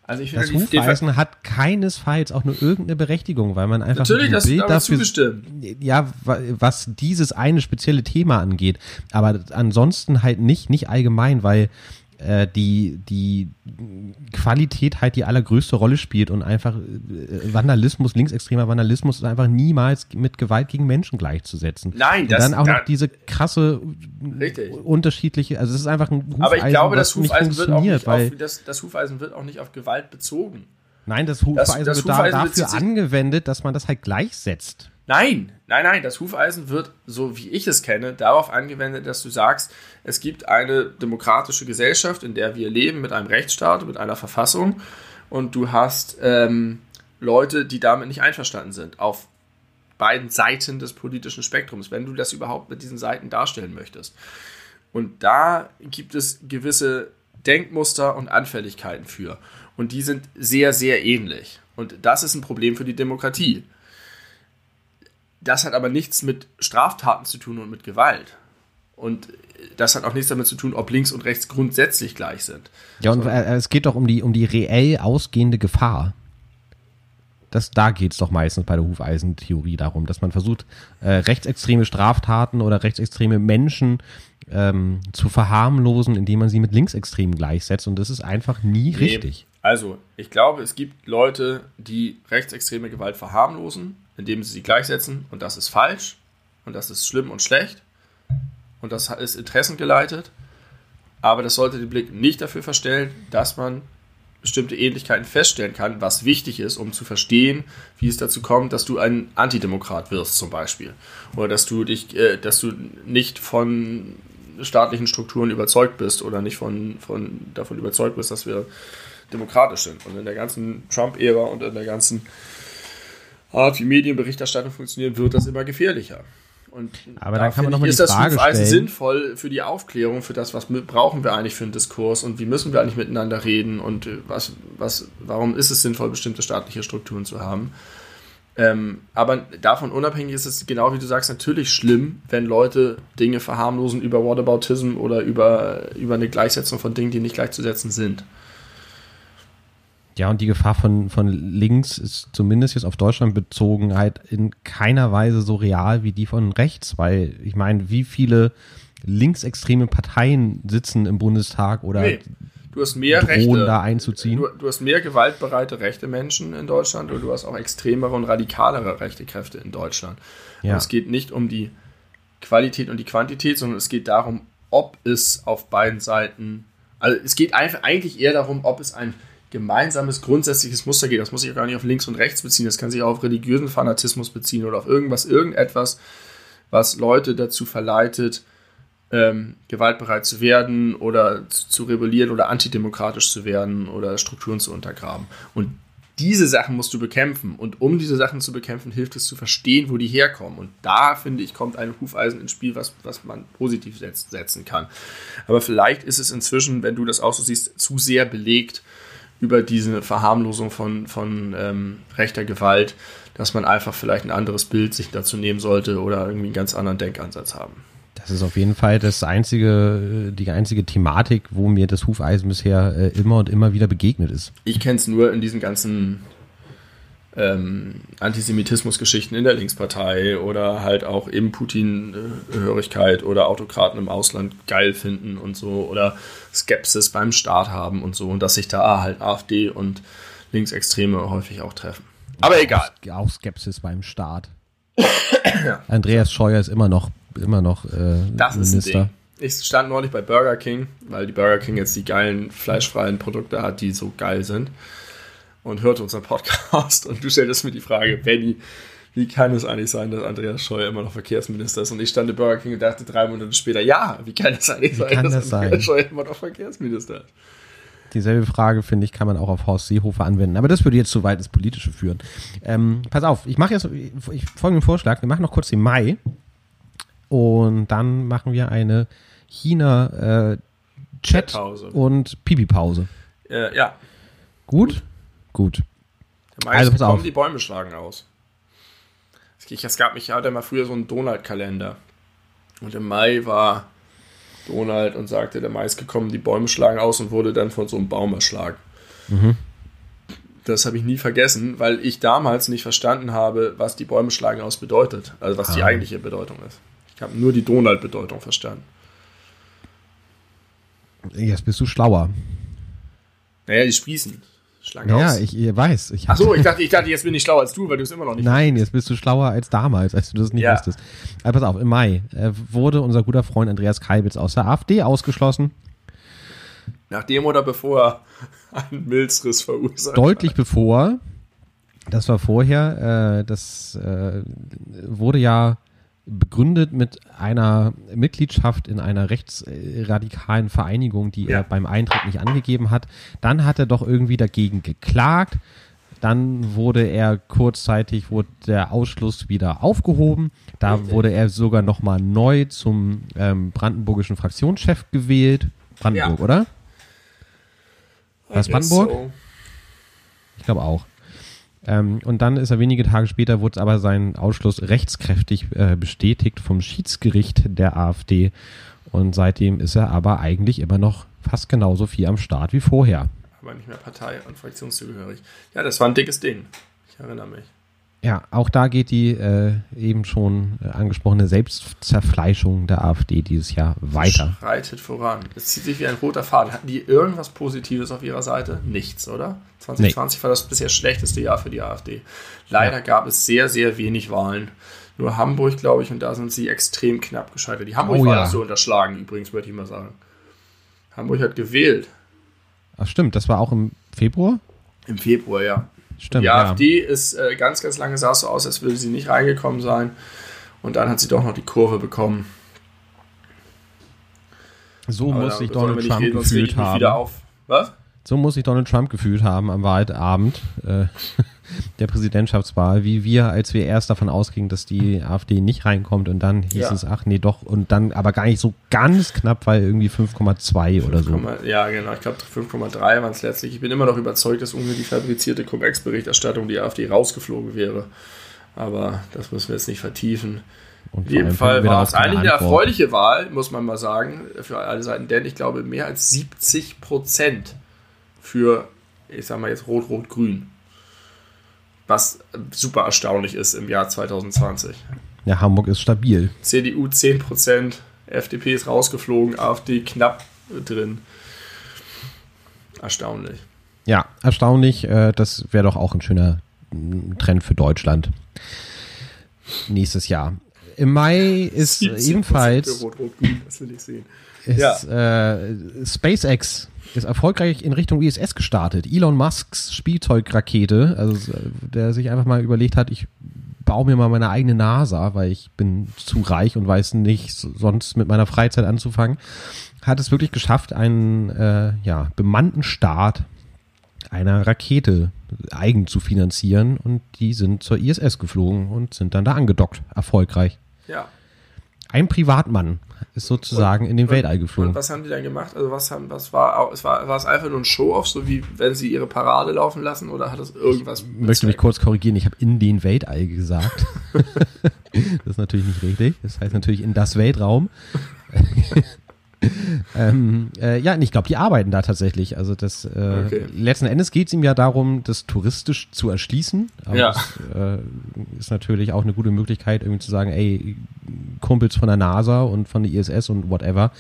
also ich finde, das Hufeisen hat keinesfalls auch nur irgendeine Berechtigung, weil man einfach natürlich das Bild dafür zugestimmt. Ja, was dieses eine spezielle Thema angeht, aber ansonsten halt nicht nicht allgemein, weil äh, die, die Qualität halt die allergrößte Rolle spielt und einfach äh, Vandalismus, linksextremer Vandalismus ist einfach niemals mit Gewalt gegen Menschen gleichzusetzen. Nein, das, und dann auch da, noch diese krasse richtig. unterschiedliche, also es ist einfach ein Hufeisen, Aber ich glaube, das Hufeisen wird auch nicht weil, auf, das, das Hufeisen wird auch nicht auf Gewalt bezogen. Nein, das Hufeisen das, das wird Hufeisen da, dafür angewendet, dass man das halt gleichsetzt. Nein, nein, nein, das Hufeisen wird, so wie ich es kenne, darauf angewendet, dass du sagst, es gibt eine demokratische Gesellschaft, in der wir leben, mit einem Rechtsstaat, mit einer Verfassung und du hast ähm, Leute, die damit nicht einverstanden sind, auf beiden Seiten des politischen Spektrums, wenn du das überhaupt mit diesen Seiten darstellen möchtest. Und da gibt es gewisse Denkmuster und Anfälligkeiten für. Und die sind sehr, sehr ähnlich. Und das ist ein Problem für die Demokratie. Das hat aber nichts mit Straftaten zu tun und mit Gewalt. Und das hat auch nichts damit zu tun, ob links und rechts grundsätzlich gleich sind. Ja, und so. Äh, es geht doch um die, um die reell ausgehende Gefahr. Das, da geht es doch meistens bei der Hufeisentheorie darum, dass man versucht, äh, rechtsextreme Straftaten oder rechtsextreme Menschen ähm, zu verharmlosen, indem man sie mit Linksextremen gleichsetzt. Und das ist einfach nie nee, richtig. Also, ich glaube, es gibt Leute, die rechtsextreme Gewalt verharmlosen, indem sie sie gleichsetzen. Und das ist falsch. Und das ist schlimm und schlecht. Und das ist interessengeleitet. Aber das sollte den Blick nicht dafür verstellen, dass man bestimmte Ähnlichkeiten feststellen kann, was wichtig ist, um zu verstehen, wie es dazu kommt, dass du ein Antidemokrat wirst, zum Beispiel. Oder dass du dich, äh, dass du nicht von staatlichen Strukturen überzeugt bist oder nicht von, von, davon überzeugt bist, dass wir demokratisch sind. Und in der ganzen Trump-Ära und in der ganzen Art, wie Medienberichterstattung funktioniert, wird das immer gefährlicher. Und Aber da kann man nochmal die Frage das stellen. sinnvoll für die Aufklärung, für das, was brauchen wir eigentlich für einen Diskurs und wie müssen wir eigentlich miteinander reden und äh, was, was, warum ist es sinnvoll, bestimmte staatliche Strukturen zu haben. Ähm, aber davon unabhängig ist es genau wie du sagst natürlich schlimm, wenn Leute Dinge verharmlosen über Whataboutism oder über, über eine Gleichsetzung von Dingen, die nicht gleichzusetzen sind. Ja, und die Gefahr von, von links ist zumindest jetzt auf Deutschland bezogen halt in keiner Weise so real wie die von rechts, weil ich meine, wie viele linksextreme Parteien sitzen im Bundestag oder nee, du hast mehr Rechte, da einzuziehen? Du, du, hast mehr gewaltbereite rechte Menschen in Deutschland und du hast auch extremere und radikalere rechte Kräfte in Deutschland. Ja. Und es geht nicht um die Qualität und die Quantität, sondern es geht darum, ob es auf beiden Seiten, also es geht einfach eigentlich eher darum, ob es ein gemeinsames grundsätzliches Muster geht. Das muss sich auch gar nicht auf links und rechts beziehen. Das kann sich auch auf religiösen Fanatismus beziehen oder auf irgendwas, irgendetwas, was Leute dazu verleitet, ähm, gewaltbereit zu werden oder zu, zu, rebellieren oder antidemokratisch zu werden oder Strukturen zu untergraben. Und diese Sachen musst du bekämpfen. Und um diese Sachen zu bekämpfen, hilft es zu verstehen, wo die herkommen. Und da, finde ich, kommt ein Hufeisen ins Spiel, was, was man positiv setzen kann. Aber vielleicht ist es inzwischen, wenn du das auch so siehst, zu sehr belegt, über diese Verharmlosung von, von ähm, rechter Gewalt, dass man einfach vielleicht ein anderes Bild sich dazu nehmen sollte oder irgendwie einen ganz anderen Denkansatz haben. Das ist auf jeden Fall das einzige, die einzige Thematik, wo mir das Hufeisen bisher äh, immer und immer wieder begegnet ist. Ich kenne es nur in diesen ganzen ähm, Antisemitismusgeschichten in der Linkspartei oder halt auch eben Putin-Hörigkeit oder Autokraten im Ausland geil finden und so oder Skepsis beim Staat haben und so und dass sich da halt AfD und Linksextreme häufig auch treffen. Aber egal. Auch Skepsis beim Staat. ja. Andreas Scheuer ist immer noch, immer noch äh, das Minister. Ich stand neulich bei Burger King, weil die Burger King jetzt die geilen fleischfreien Produkte hat, die so geil sind und hört unseren Podcast und du stelltest mir die Frage, Benny, wie kann es eigentlich sein, dass Andreas Scheuer immer noch Verkehrsminister ist? Und ich stand in Burger King und dachte drei Monate später, ja, wie kann es eigentlich wie sein, dass das Andreas Scheuer immer noch Verkehrsminister ist? Dieselbe Frage, finde ich, kann man auch auf Horst Seehofer anwenden. Aber das würde jetzt zu weit ins Politische führen. Ähm, pass auf, ich mache jetzt ich, folgenden Vorschlag. Wir machen noch kurz den Mai und dann machen wir eine China äh, und Pipi-Pause. Äh, ja. Gut? Gut. Gut. Also, kommen die Bäume schlagen aus. Es gab mich, hatte mal früher so einen Donald-Kalender. Und im Mai war Donald und sagte, der Mai ist gekommen, die Bäume schlagen aus und wurde dann von so einem Baum erschlagen. Mhm. Das habe ich nie vergessen, weil ich damals nicht verstanden habe, was die Bäume schlagen aus bedeutet. Also was ah. die eigentliche Bedeutung ist. Ich habe nur die Donald-Bedeutung verstanden. Jetzt bist du schlauer. Naja, die sprießen. Schlag ja, ich, ich weiß. Ich Achso, ich dachte, ich dachte, jetzt bin ich schlauer als du, weil du es immer noch nicht Nein, jetzt bist du schlauer als damals, als du das nicht ja. wusstest. Aber pass auf, im Mai äh, wurde unser guter Freund Andreas Kalbitz aus der AfD ausgeschlossen. Nachdem oder bevor er einen Milzriss verursacht Deutlich hat. bevor. Das war vorher. Äh, das äh, wurde ja begründet mit einer Mitgliedschaft in einer rechtsradikalen Vereinigung, die ja. er beim Eintritt nicht angegeben hat. Dann hat er doch irgendwie dagegen geklagt. Dann wurde er kurzzeitig, wurde der Ausschluss wieder aufgehoben. Da Richtig. wurde er sogar nochmal neu zum ähm, brandenburgischen Fraktionschef gewählt. Brandenburg, ja. oder? War es Brandenburg? So. Ich glaube auch. Ähm, und dann ist er wenige Tage später, wurde aber sein Ausschluss rechtskräftig äh, bestätigt vom Schiedsgericht der AfD. Und seitdem ist er aber eigentlich immer noch fast genauso viel am Start wie vorher. Aber nicht mehr Partei- und Fraktionszugehörig. Ja, das war ein dickes Ding. Ich erinnere mich. Ja, auch da geht die äh, eben schon äh, angesprochene Selbstzerfleischung der AfD dieses Jahr weiter. Schreitet voran. Es zieht sich wie ein roter Faden. Hatten die irgendwas Positives auf ihrer Seite? Nichts, oder? 2020 nee. war das bisher schlechteste Jahr für die AfD. Leider ja. gab es sehr, sehr wenig Wahlen. Nur Hamburg, glaube ich, und da sind sie extrem knapp gescheitert. Die Hamburg oh, war ja. so unterschlagen, übrigens, würde ich mal sagen. Hamburg hat gewählt. Ach stimmt, das war auch im Februar? Im Februar, ja. Stimmt, die AfD ja. ist äh, ganz, ganz lange sah es so aus, als würde sie nicht reingekommen sein. Und dann hat sie doch noch die Kurve bekommen. So Aber muss sich Donald Trump reden, gefühlt haben. So muss sich Donald Trump gefühlt haben am Wahlabend äh, der Präsidentschaftswahl, wie wir, als wir erst davon ausgingen, dass die AfD nicht reinkommt und dann hieß ja. es, ach nee, doch, und dann aber gar nicht so ganz knapp, weil irgendwie 5,2 oder so. Ja, genau, ich glaube 5,3 waren es letztlich. Ich bin immer noch überzeugt, dass ohne die fabrizierte Cum-Ex-Berichterstattung die AfD rausgeflogen wäre. Aber das müssen wir jetzt nicht vertiefen. Und In jedem Fall war es eigentlich eine erfreuliche Wahl, muss man mal sagen, für alle Seiten, denn ich glaube, mehr als 70 Prozent für, ich sag mal jetzt Rot-Rot-Grün. Was super erstaunlich ist im Jahr 2020. Ja, Hamburg ist stabil. CDU 10%, FDP ist rausgeflogen, AfD knapp drin. Erstaunlich. Ja, erstaunlich. Äh, das wäre doch auch ein schöner Trend für Deutschland. Nächstes Jahr. Im Mai ist ebenfalls. Rot, Rot, Grün, das will ich sehen. Ist, ja. äh, SpaceX ist erfolgreich in Richtung ISS gestartet. Elon Musks Spielzeugrakete, also der sich einfach mal überlegt hat, ich baue mir mal meine eigene NASA, weil ich bin zu reich und weiß nicht, sonst mit meiner Freizeit anzufangen, hat es wirklich geschafft, einen äh, ja, bemannten Start einer Rakete eigen zu finanzieren und die sind zur ISS geflogen und sind dann da angedockt, erfolgreich. Ja. Ein Privatmann ist sozusagen und, in den und, Weltall geflogen. Und was haben die dann gemacht? Also was haben, was war, es war, war es einfach nur ein Show-off, so wie wenn sie ihre Parade laufen lassen oder hat es irgendwas? Ich möchte mich kurz korrigieren, ich habe in den Weltall gesagt. das ist natürlich nicht richtig. Das heißt natürlich in das Weltraum. ähm, äh, ja, ich glaube, die arbeiten da tatsächlich. Also das äh, okay. letzten Endes geht es ihm ja darum, das touristisch zu erschließen. Aber ja. das äh, ist natürlich auch eine gute Möglichkeit, irgendwie zu sagen, ey, Kumpels von der NASA und von der ISS und whatever,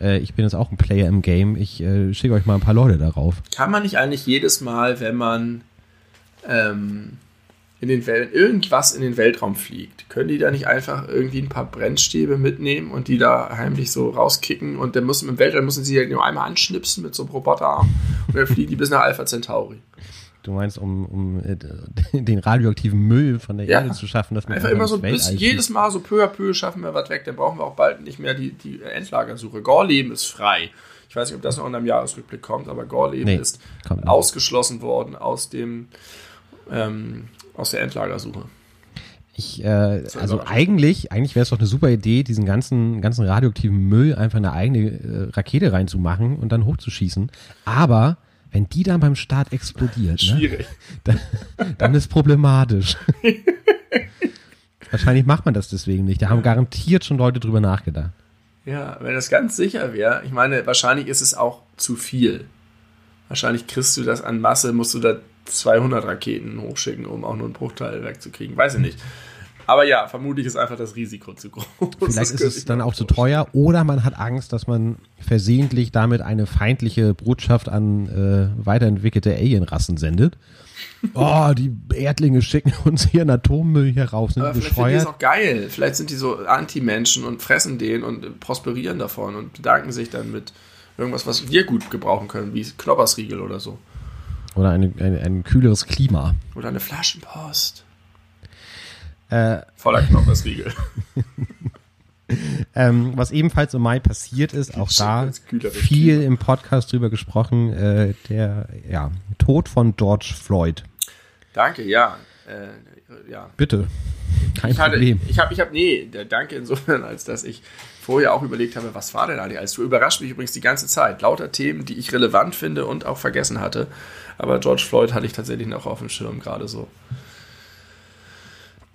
äh, ich bin jetzt auch ein Player im Game, ich äh, schicke euch mal ein paar Leute darauf. Kann man nicht eigentlich jedes Mal, wenn man ähm, in den Welt, irgendwas in den Weltraum fliegt, können die da nicht einfach irgendwie ein paar Brennstäbe mitnehmen und die da heimlich so rauskicken und dann müssen im Weltraum müssen sie ja nur einmal anschnipsen mit so einem Roboterarm und dann fliegen die bis nach Alpha Centauri. Du meinst, um, um äh, den radioaktiven Müll von der ja. Erde zu schaffen, dass man einfach immer so bis jedes Mal so peu à peu schaffen wir was weg, dann brauchen wir auch bald nicht mehr die, die Endlagersuche. Gorleben ist frei. Ich weiß nicht, ob das noch in einem Jahresrückblick kommt, aber Gorleben nee, ist ausgeschlossen worden aus dem ähm, aus der Endlagersuche. Ich, äh, also eigentlich, eigentlich wäre es doch eine super Idee, diesen ganzen, ganzen radioaktiven Müll einfach eine eigene äh, Rakete reinzumachen und dann hochzuschießen. Aber wenn die dann beim Start explodiert, ne, dann, dann ist problematisch. Wahrscheinlich macht man das deswegen nicht. Da haben garantiert schon Leute drüber nachgedacht. Ja, wenn das ganz sicher wäre, ich meine, wahrscheinlich ist es auch zu viel. Wahrscheinlich kriegst du das an Masse, musst du da 200 Raketen hochschicken, um auch nur einen Bruchteil wegzukriegen. Weiß ich nicht. Aber ja, vermutlich ist einfach das Risiko zu groß. Vielleicht ist es dann auch zu teuer oder man hat Angst, dass man versehentlich damit eine feindliche Botschaft an äh, weiterentwickelte Alienrassen sendet. Oh, die Erdlinge schicken uns hier einen Atommüll hier raus. Sind Aber vielleicht sind die ist auch geil. Vielleicht sind die so Anti-Menschen und fressen den und prosperieren davon und bedanken sich dann mit irgendwas, was wir gut gebrauchen können, wie Knoppersriegel oder so. Oder eine, ein, ein kühleres Klima. Oder eine Flaschenpost. Äh, Voller Knoppersriegel. ähm, was ebenfalls im Mai passiert ist, auch da viel Klima. im Podcast drüber gesprochen, äh, der ja, Tod von George Floyd. Danke, ja. Äh, ja. Bitte. Kein ich hatte, Problem. Ich habe, ich habe, nee, danke insofern, als dass ich vorher auch überlegt habe, was war denn eigentlich alles? Du überrascht mich übrigens die ganze Zeit. Lauter Themen, die ich relevant finde und auch vergessen hatte. Aber George Floyd hatte ich tatsächlich noch auf dem Schirm gerade so.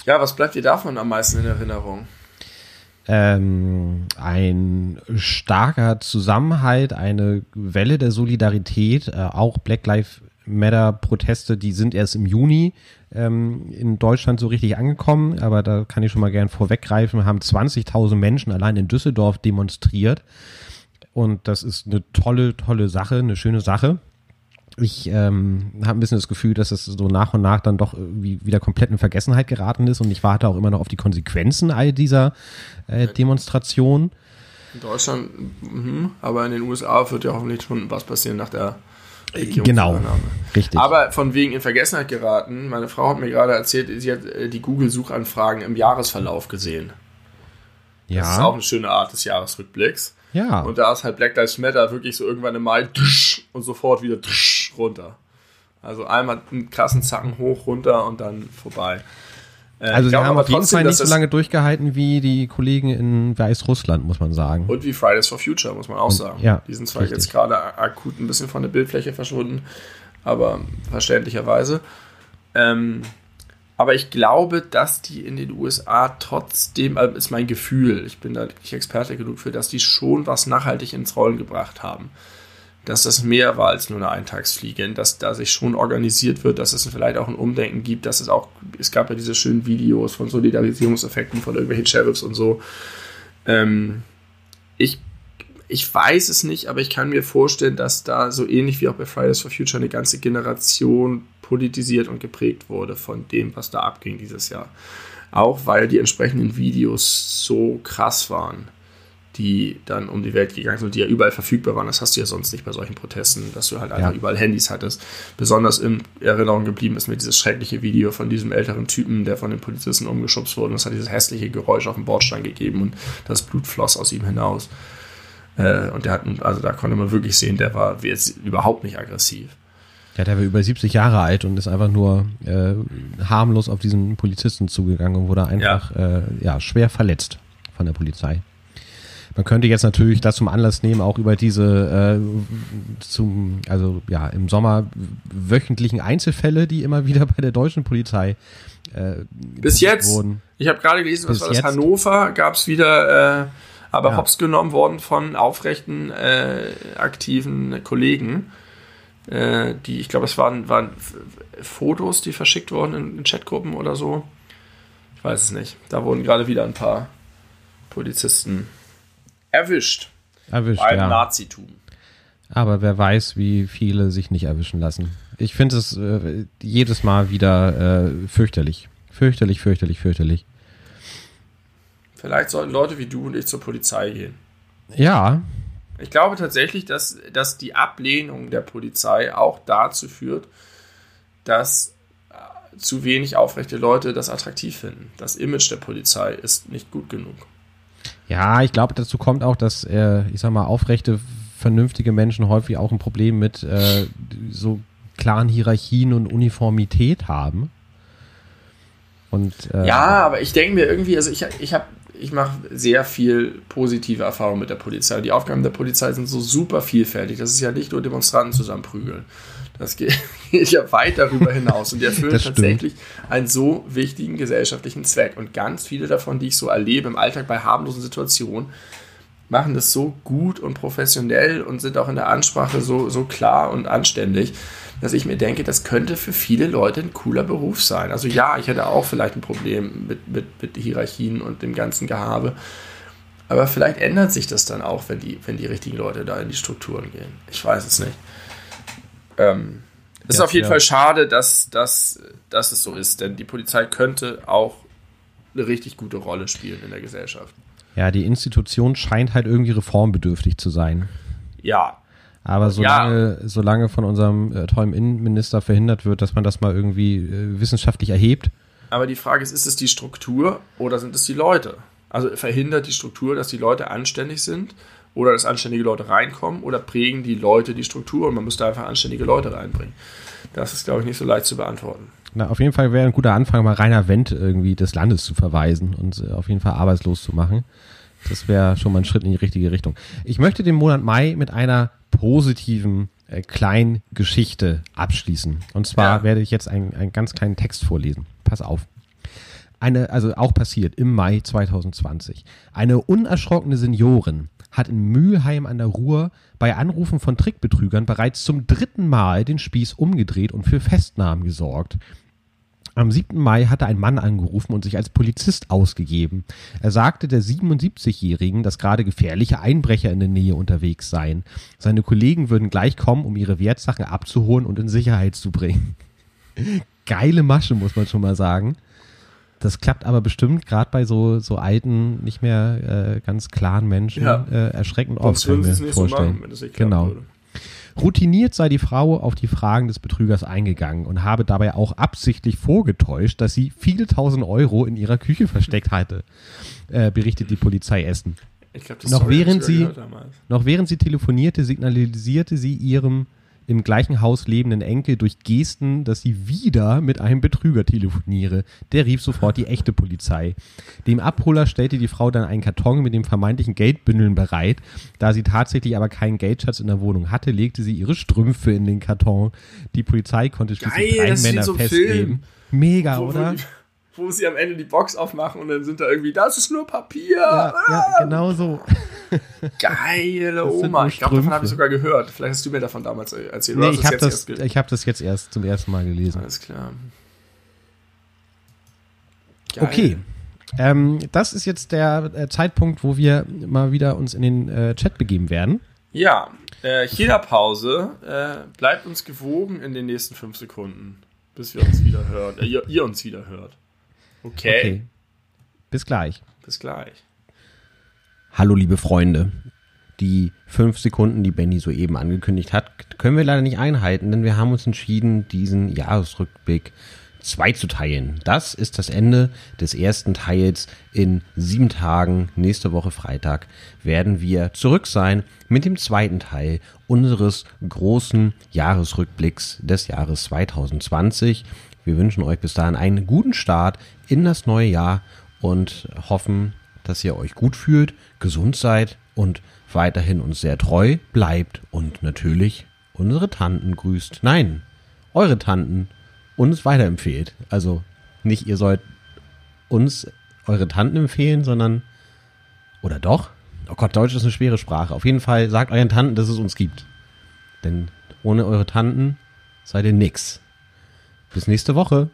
Ja, was bleibt dir davon am meisten in Erinnerung? Ähm, ein starker Zusammenhalt, eine Welle der Solidarität, äh, auch Black Lives Matter-Proteste, die sind erst im Juni ähm, in Deutschland so richtig angekommen, aber da kann ich schon mal gern vorweggreifen. Wir haben 20.000 Menschen allein in Düsseldorf demonstriert. Und das ist eine tolle, tolle Sache, eine schöne Sache. Ich ähm, habe ein bisschen das Gefühl, dass es so nach und nach dann doch irgendwie wieder komplett in Vergessenheit geraten ist und ich warte auch immer noch auf die Konsequenzen all dieser äh, Demonstrationen. In Deutschland, mh, aber in den USA wird ja hoffentlich schon was passieren nach der Genau, richtig. Aber von wegen in Vergessenheit geraten, meine Frau hat mir gerade erzählt, sie hat äh, die Google-Suchanfragen im Jahresverlauf gesehen. Ja. Das ist auch eine schöne Art des Jahresrückblicks. Ja. Und da ist halt Black Lives Matter wirklich so irgendwann im Mai und sofort wieder runter. Also einmal einen krassen Zacken hoch, runter und dann vorbei. Äh, also sie haben auf jeden Fall nicht so lange durchgehalten wie die Kollegen in Weißrussland, muss man sagen. Und wie Fridays for Future, muss man auch sagen. Ja, die sind zwar richtig. jetzt gerade akut ein bisschen von der Bildfläche verschwunden, aber verständlicherweise. Ähm, aber ich glaube, dass die in den USA trotzdem, also ist mein Gefühl, ich bin da nicht Experte genug für, dass die schon was nachhaltig ins Rollen gebracht haben dass das mehr war als nur eine Eintagsfliege, dass da sich schon organisiert wird, dass es vielleicht auch ein Umdenken gibt, dass es auch, es gab ja diese schönen Videos von Solidarisierungseffekten von irgendwelchen Sheriffs und so. Ähm, ich, ich weiß es nicht, aber ich kann mir vorstellen, dass da so ähnlich wie auch bei Fridays for Future eine ganze Generation politisiert und geprägt wurde von dem, was da abging dieses Jahr. Auch weil die entsprechenden Videos so krass waren die dann um die Welt gegangen sind, die ja überall verfügbar waren. Das hast du ja sonst nicht bei solchen Protesten, dass du halt einfach ja. überall Handys hattest. Besonders in Erinnerung geblieben ist mir dieses schreckliche Video von diesem älteren Typen, der von den Polizisten umgeschubst wurde. Und es hat dieses hässliche Geräusch auf dem Bordstein gegeben und das Blut floss aus ihm hinaus. Äh, und der hat, also da konnte man wirklich sehen, der war jetzt überhaupt nicht aggressiv. Ja, der war über 70 Jahre alt und ist einfach nur äh, harmlos auf diesen Polizisten zugegangen und wurde einfach ja. Äh, ja, schwer verletzt von der Polizei. Man könnte jetzt natürlich das zum Anlass nehmen, auch über diese äh, zum, also ja, im Sommer wöchentlichen Einzelfälle, die immer wieder bei der deutschen Polizei äh, bis jetzt. Wurden. Ich habe gerade gelesen, was war das? Jetzt. Hannover gab es wieder, äh, aber ja. hops genommen worden von aufrechten, äh, aktiven Kollegen. Äh, die, ich glaube, es waren, waren Fotos, die verschickt wurden in, in Chatgruppen oder so. Ich weiß es nicht. Da wurden gerade wieder ein paar Polizisten erwischt. Erwischt, beim ja. Nazitum. Aber wer weiß, wie viele sich nicht erwischen lassen. Ich finde es äh, jedes Mal wieder äh, fürchterlich. Fürchterlich, fürchterlich, fürchterlich. Vielleicht sollten Leute wie du und ich zur Polizei gehen. Ja. Ich glaube tatsächlich, dass, dass die Ablehnung der Polizei auch dazu führt, dass äh, zu wenig aufrechte Leute das attraktiv finden. Das Image der Polizei ist nicht gut genug. Ja, ich glaube, dazu kommt auch, dass, äh, ich sag mal, aufrechte, vernünftige Menschen häufig auch ein Problem mit äh, so klaren Hierarchien und Uniformität haben. Und, äh, ja, aber ich denke mir irgendwie, also ich, ich habe ich mache sehr viel positive Erfahrungen mit der Polizei. Die Aufgaben der Polizei sind so super vielfältig. Das ist ja nicht nur Demonstranten zusammenprügeln. Das geht, ja weit darüber hinaus und die erfüllen tatsächlich einen so wichtigen gesellschaftlichen Zweck. Und ganz viele davon, die ich so erlebe im Alltag bei harmlosen Situationen, machen das so gut und professionell und sind auch in der Ansprache so, so klar und anständig, dass ich mir denke, das könnte für viele Leute ein cooler Beruf sein. Also ja, ich hätte auch vielleicht ein Problem mit, mit, mit Hierarchien und dem ganzen Gehabe. Aber vielleicht ändert sich das dann auch, wenn die, wenn die richtigen Leute da in die Strukturen gehen. Ich weiß es nicht. Ähm, es ja, ist auf jeden ja. Fall schade, dass, dass, dass es so ist, denn die Polizei könnte auch eine richtig gute Rolle spielen in der Gesellschaft. Ja, die Institution scheint halt irgendwie reformbedürftig zu sein. Ja. Aber solange, ja. solange von unserem äh, tollen Innenminister verhindert wird, dass man das mal irgendwie äh, wissenschaftlich erhebt. Aber die Frage ist, ist es die Struktur oder sind es die Leute? Also verhindert die Struktur, dass die Leute anständig sind oder dass anständige Leute reinkommen oder prägen die Leute die Struktur und man müsste einfach anständige Leute reinbringen. Das ist, glaube ich, nicht so leicht zu beantworten. Na, auf jeden Fall wäre ein guter Anfang, mal Rainer Wendt irgendwie des Landes zu verweisen und äh, auf jeden Fall arbeitslos zu machen. Das wäre schon mal ein Schritt in die richtige Richtung. Ich möchte den Monat Mai mit einer positiven äh, kleinen Geschichte abschließen. Und zwar ja. werde ich jetzt einen, einen ganz kleinen Text vorlesen. Pass auf. Eine, also auch passiert im Mai 2020. Eine unerschrockene Seniorin hat in Mülheim an der Ruhr bei Anrufen von Trickbetrügern bereits zum dritten Mal den Spieß umgedreht und für Festnahmen gesorgt. Am 7. Mai hatte ein Mann angerufen und sich als Polizist ausgegeben. Er sagte der 77-Jährigen, dass gerade gefährliche Einbrecher in der Nähe unterwegs seien. Seine Kollegen würden gleich kommen, um ihre Wertsachen abzuholen und in Sicherheit zu bringen. Geile Masche, muss man schon mal sagen. Das klappt aber bestimmt gerade bei so, so alten, nicht mehr äh, ganz klaren Menschen Ja. äh, erschreckend Sonst oft. würden sie es vorstellen. machen, wenn es nicht Genau. würde. Routiniert sei die Frau auf die Fragen des Betrügers eingegangen und habe dabei auch absichtlich vorgetäuscht, dass sie viele tausend Euro in ihrer Küche versteckt hatte, äh, berichtet die Polizei Essen. Ich glaub, das Noch während sie-. Noch während sie telefonierte, signalisierte sie ihrem im gleichen Haus lebenden Enkel durch Gesten, dass sie wieder mit einem Betrüger telefoniere. Der rief sofort die echte Polizei. Dem Abholer stellte die Frau dann einen Karton mit dem vermeintlichen Geldbündeln bereit. Da sie tatsächlich aber keinen Geldschatz in der Wohnung hatte, legte sie ihre Strümpfe in den Karton. Die Polizei konnte schließlich Geil, drei Männer so. Film. Mega, wo, oder? Wo, sie am Ende die Box aufmachen und dann sind da irgendwie, das ist nur Papier. Ja, ja, genau so. Geile Oma. Ich glaube, davon habe ich sogar gehört. Vielleicht hast du mir davon damals erzählt. Nee, ich habe das, ich hab das jetzt erst zum ersten Mal gelesen. Alles klar. Geil. Okay. Ähm, das ist jetzt der äh, Zeitpunkt, wo wir mal wieder uns in den äh, Chat begeben werden. Ja, äh, China-Pause. Äh, bleibt uns gewogen in den nächsten fünf Sekunden, bis wir uns wieder hören. Äh, ihr, ihr uns wieder hört. Okay. Okay. Bis gleich. Bis gleich. Hallo, liebe Freunde. Die fünf Sekunden, die Benny soeben angekündigt hat, können wir leider nicht einhalten, denn wir haben uns entschieden, diesen Jahresrückblick zweizuteilen. Das ist das Ende des ersten Teils. In sieben Tagen, nächste Woche Freitag, werden wir zurück sein mit dem zweiten Teil unseres großen Jahresrückblicks des Jahres 2020. Wir wünschen euch bis dahin einen guten Start in das neue Jahr und hoffen, dass ihr euch gut fühlt, gesund seid und weiterhin uns sehr treu bleibt und natürlich unsere Tanten grüßt. Nein, eure Tanten uns weiterempfehlt. Also nicht ihr sollt uns eure Tanten empfehlen, sondern oder doch? Oh Gott, Deutsch ist eine schwere Sprache. Auf jeden Fall sagt euren Tanten, dass es uns gibt. Denn ohne eure Tanten seid ihr nix. Bis nächste Woche.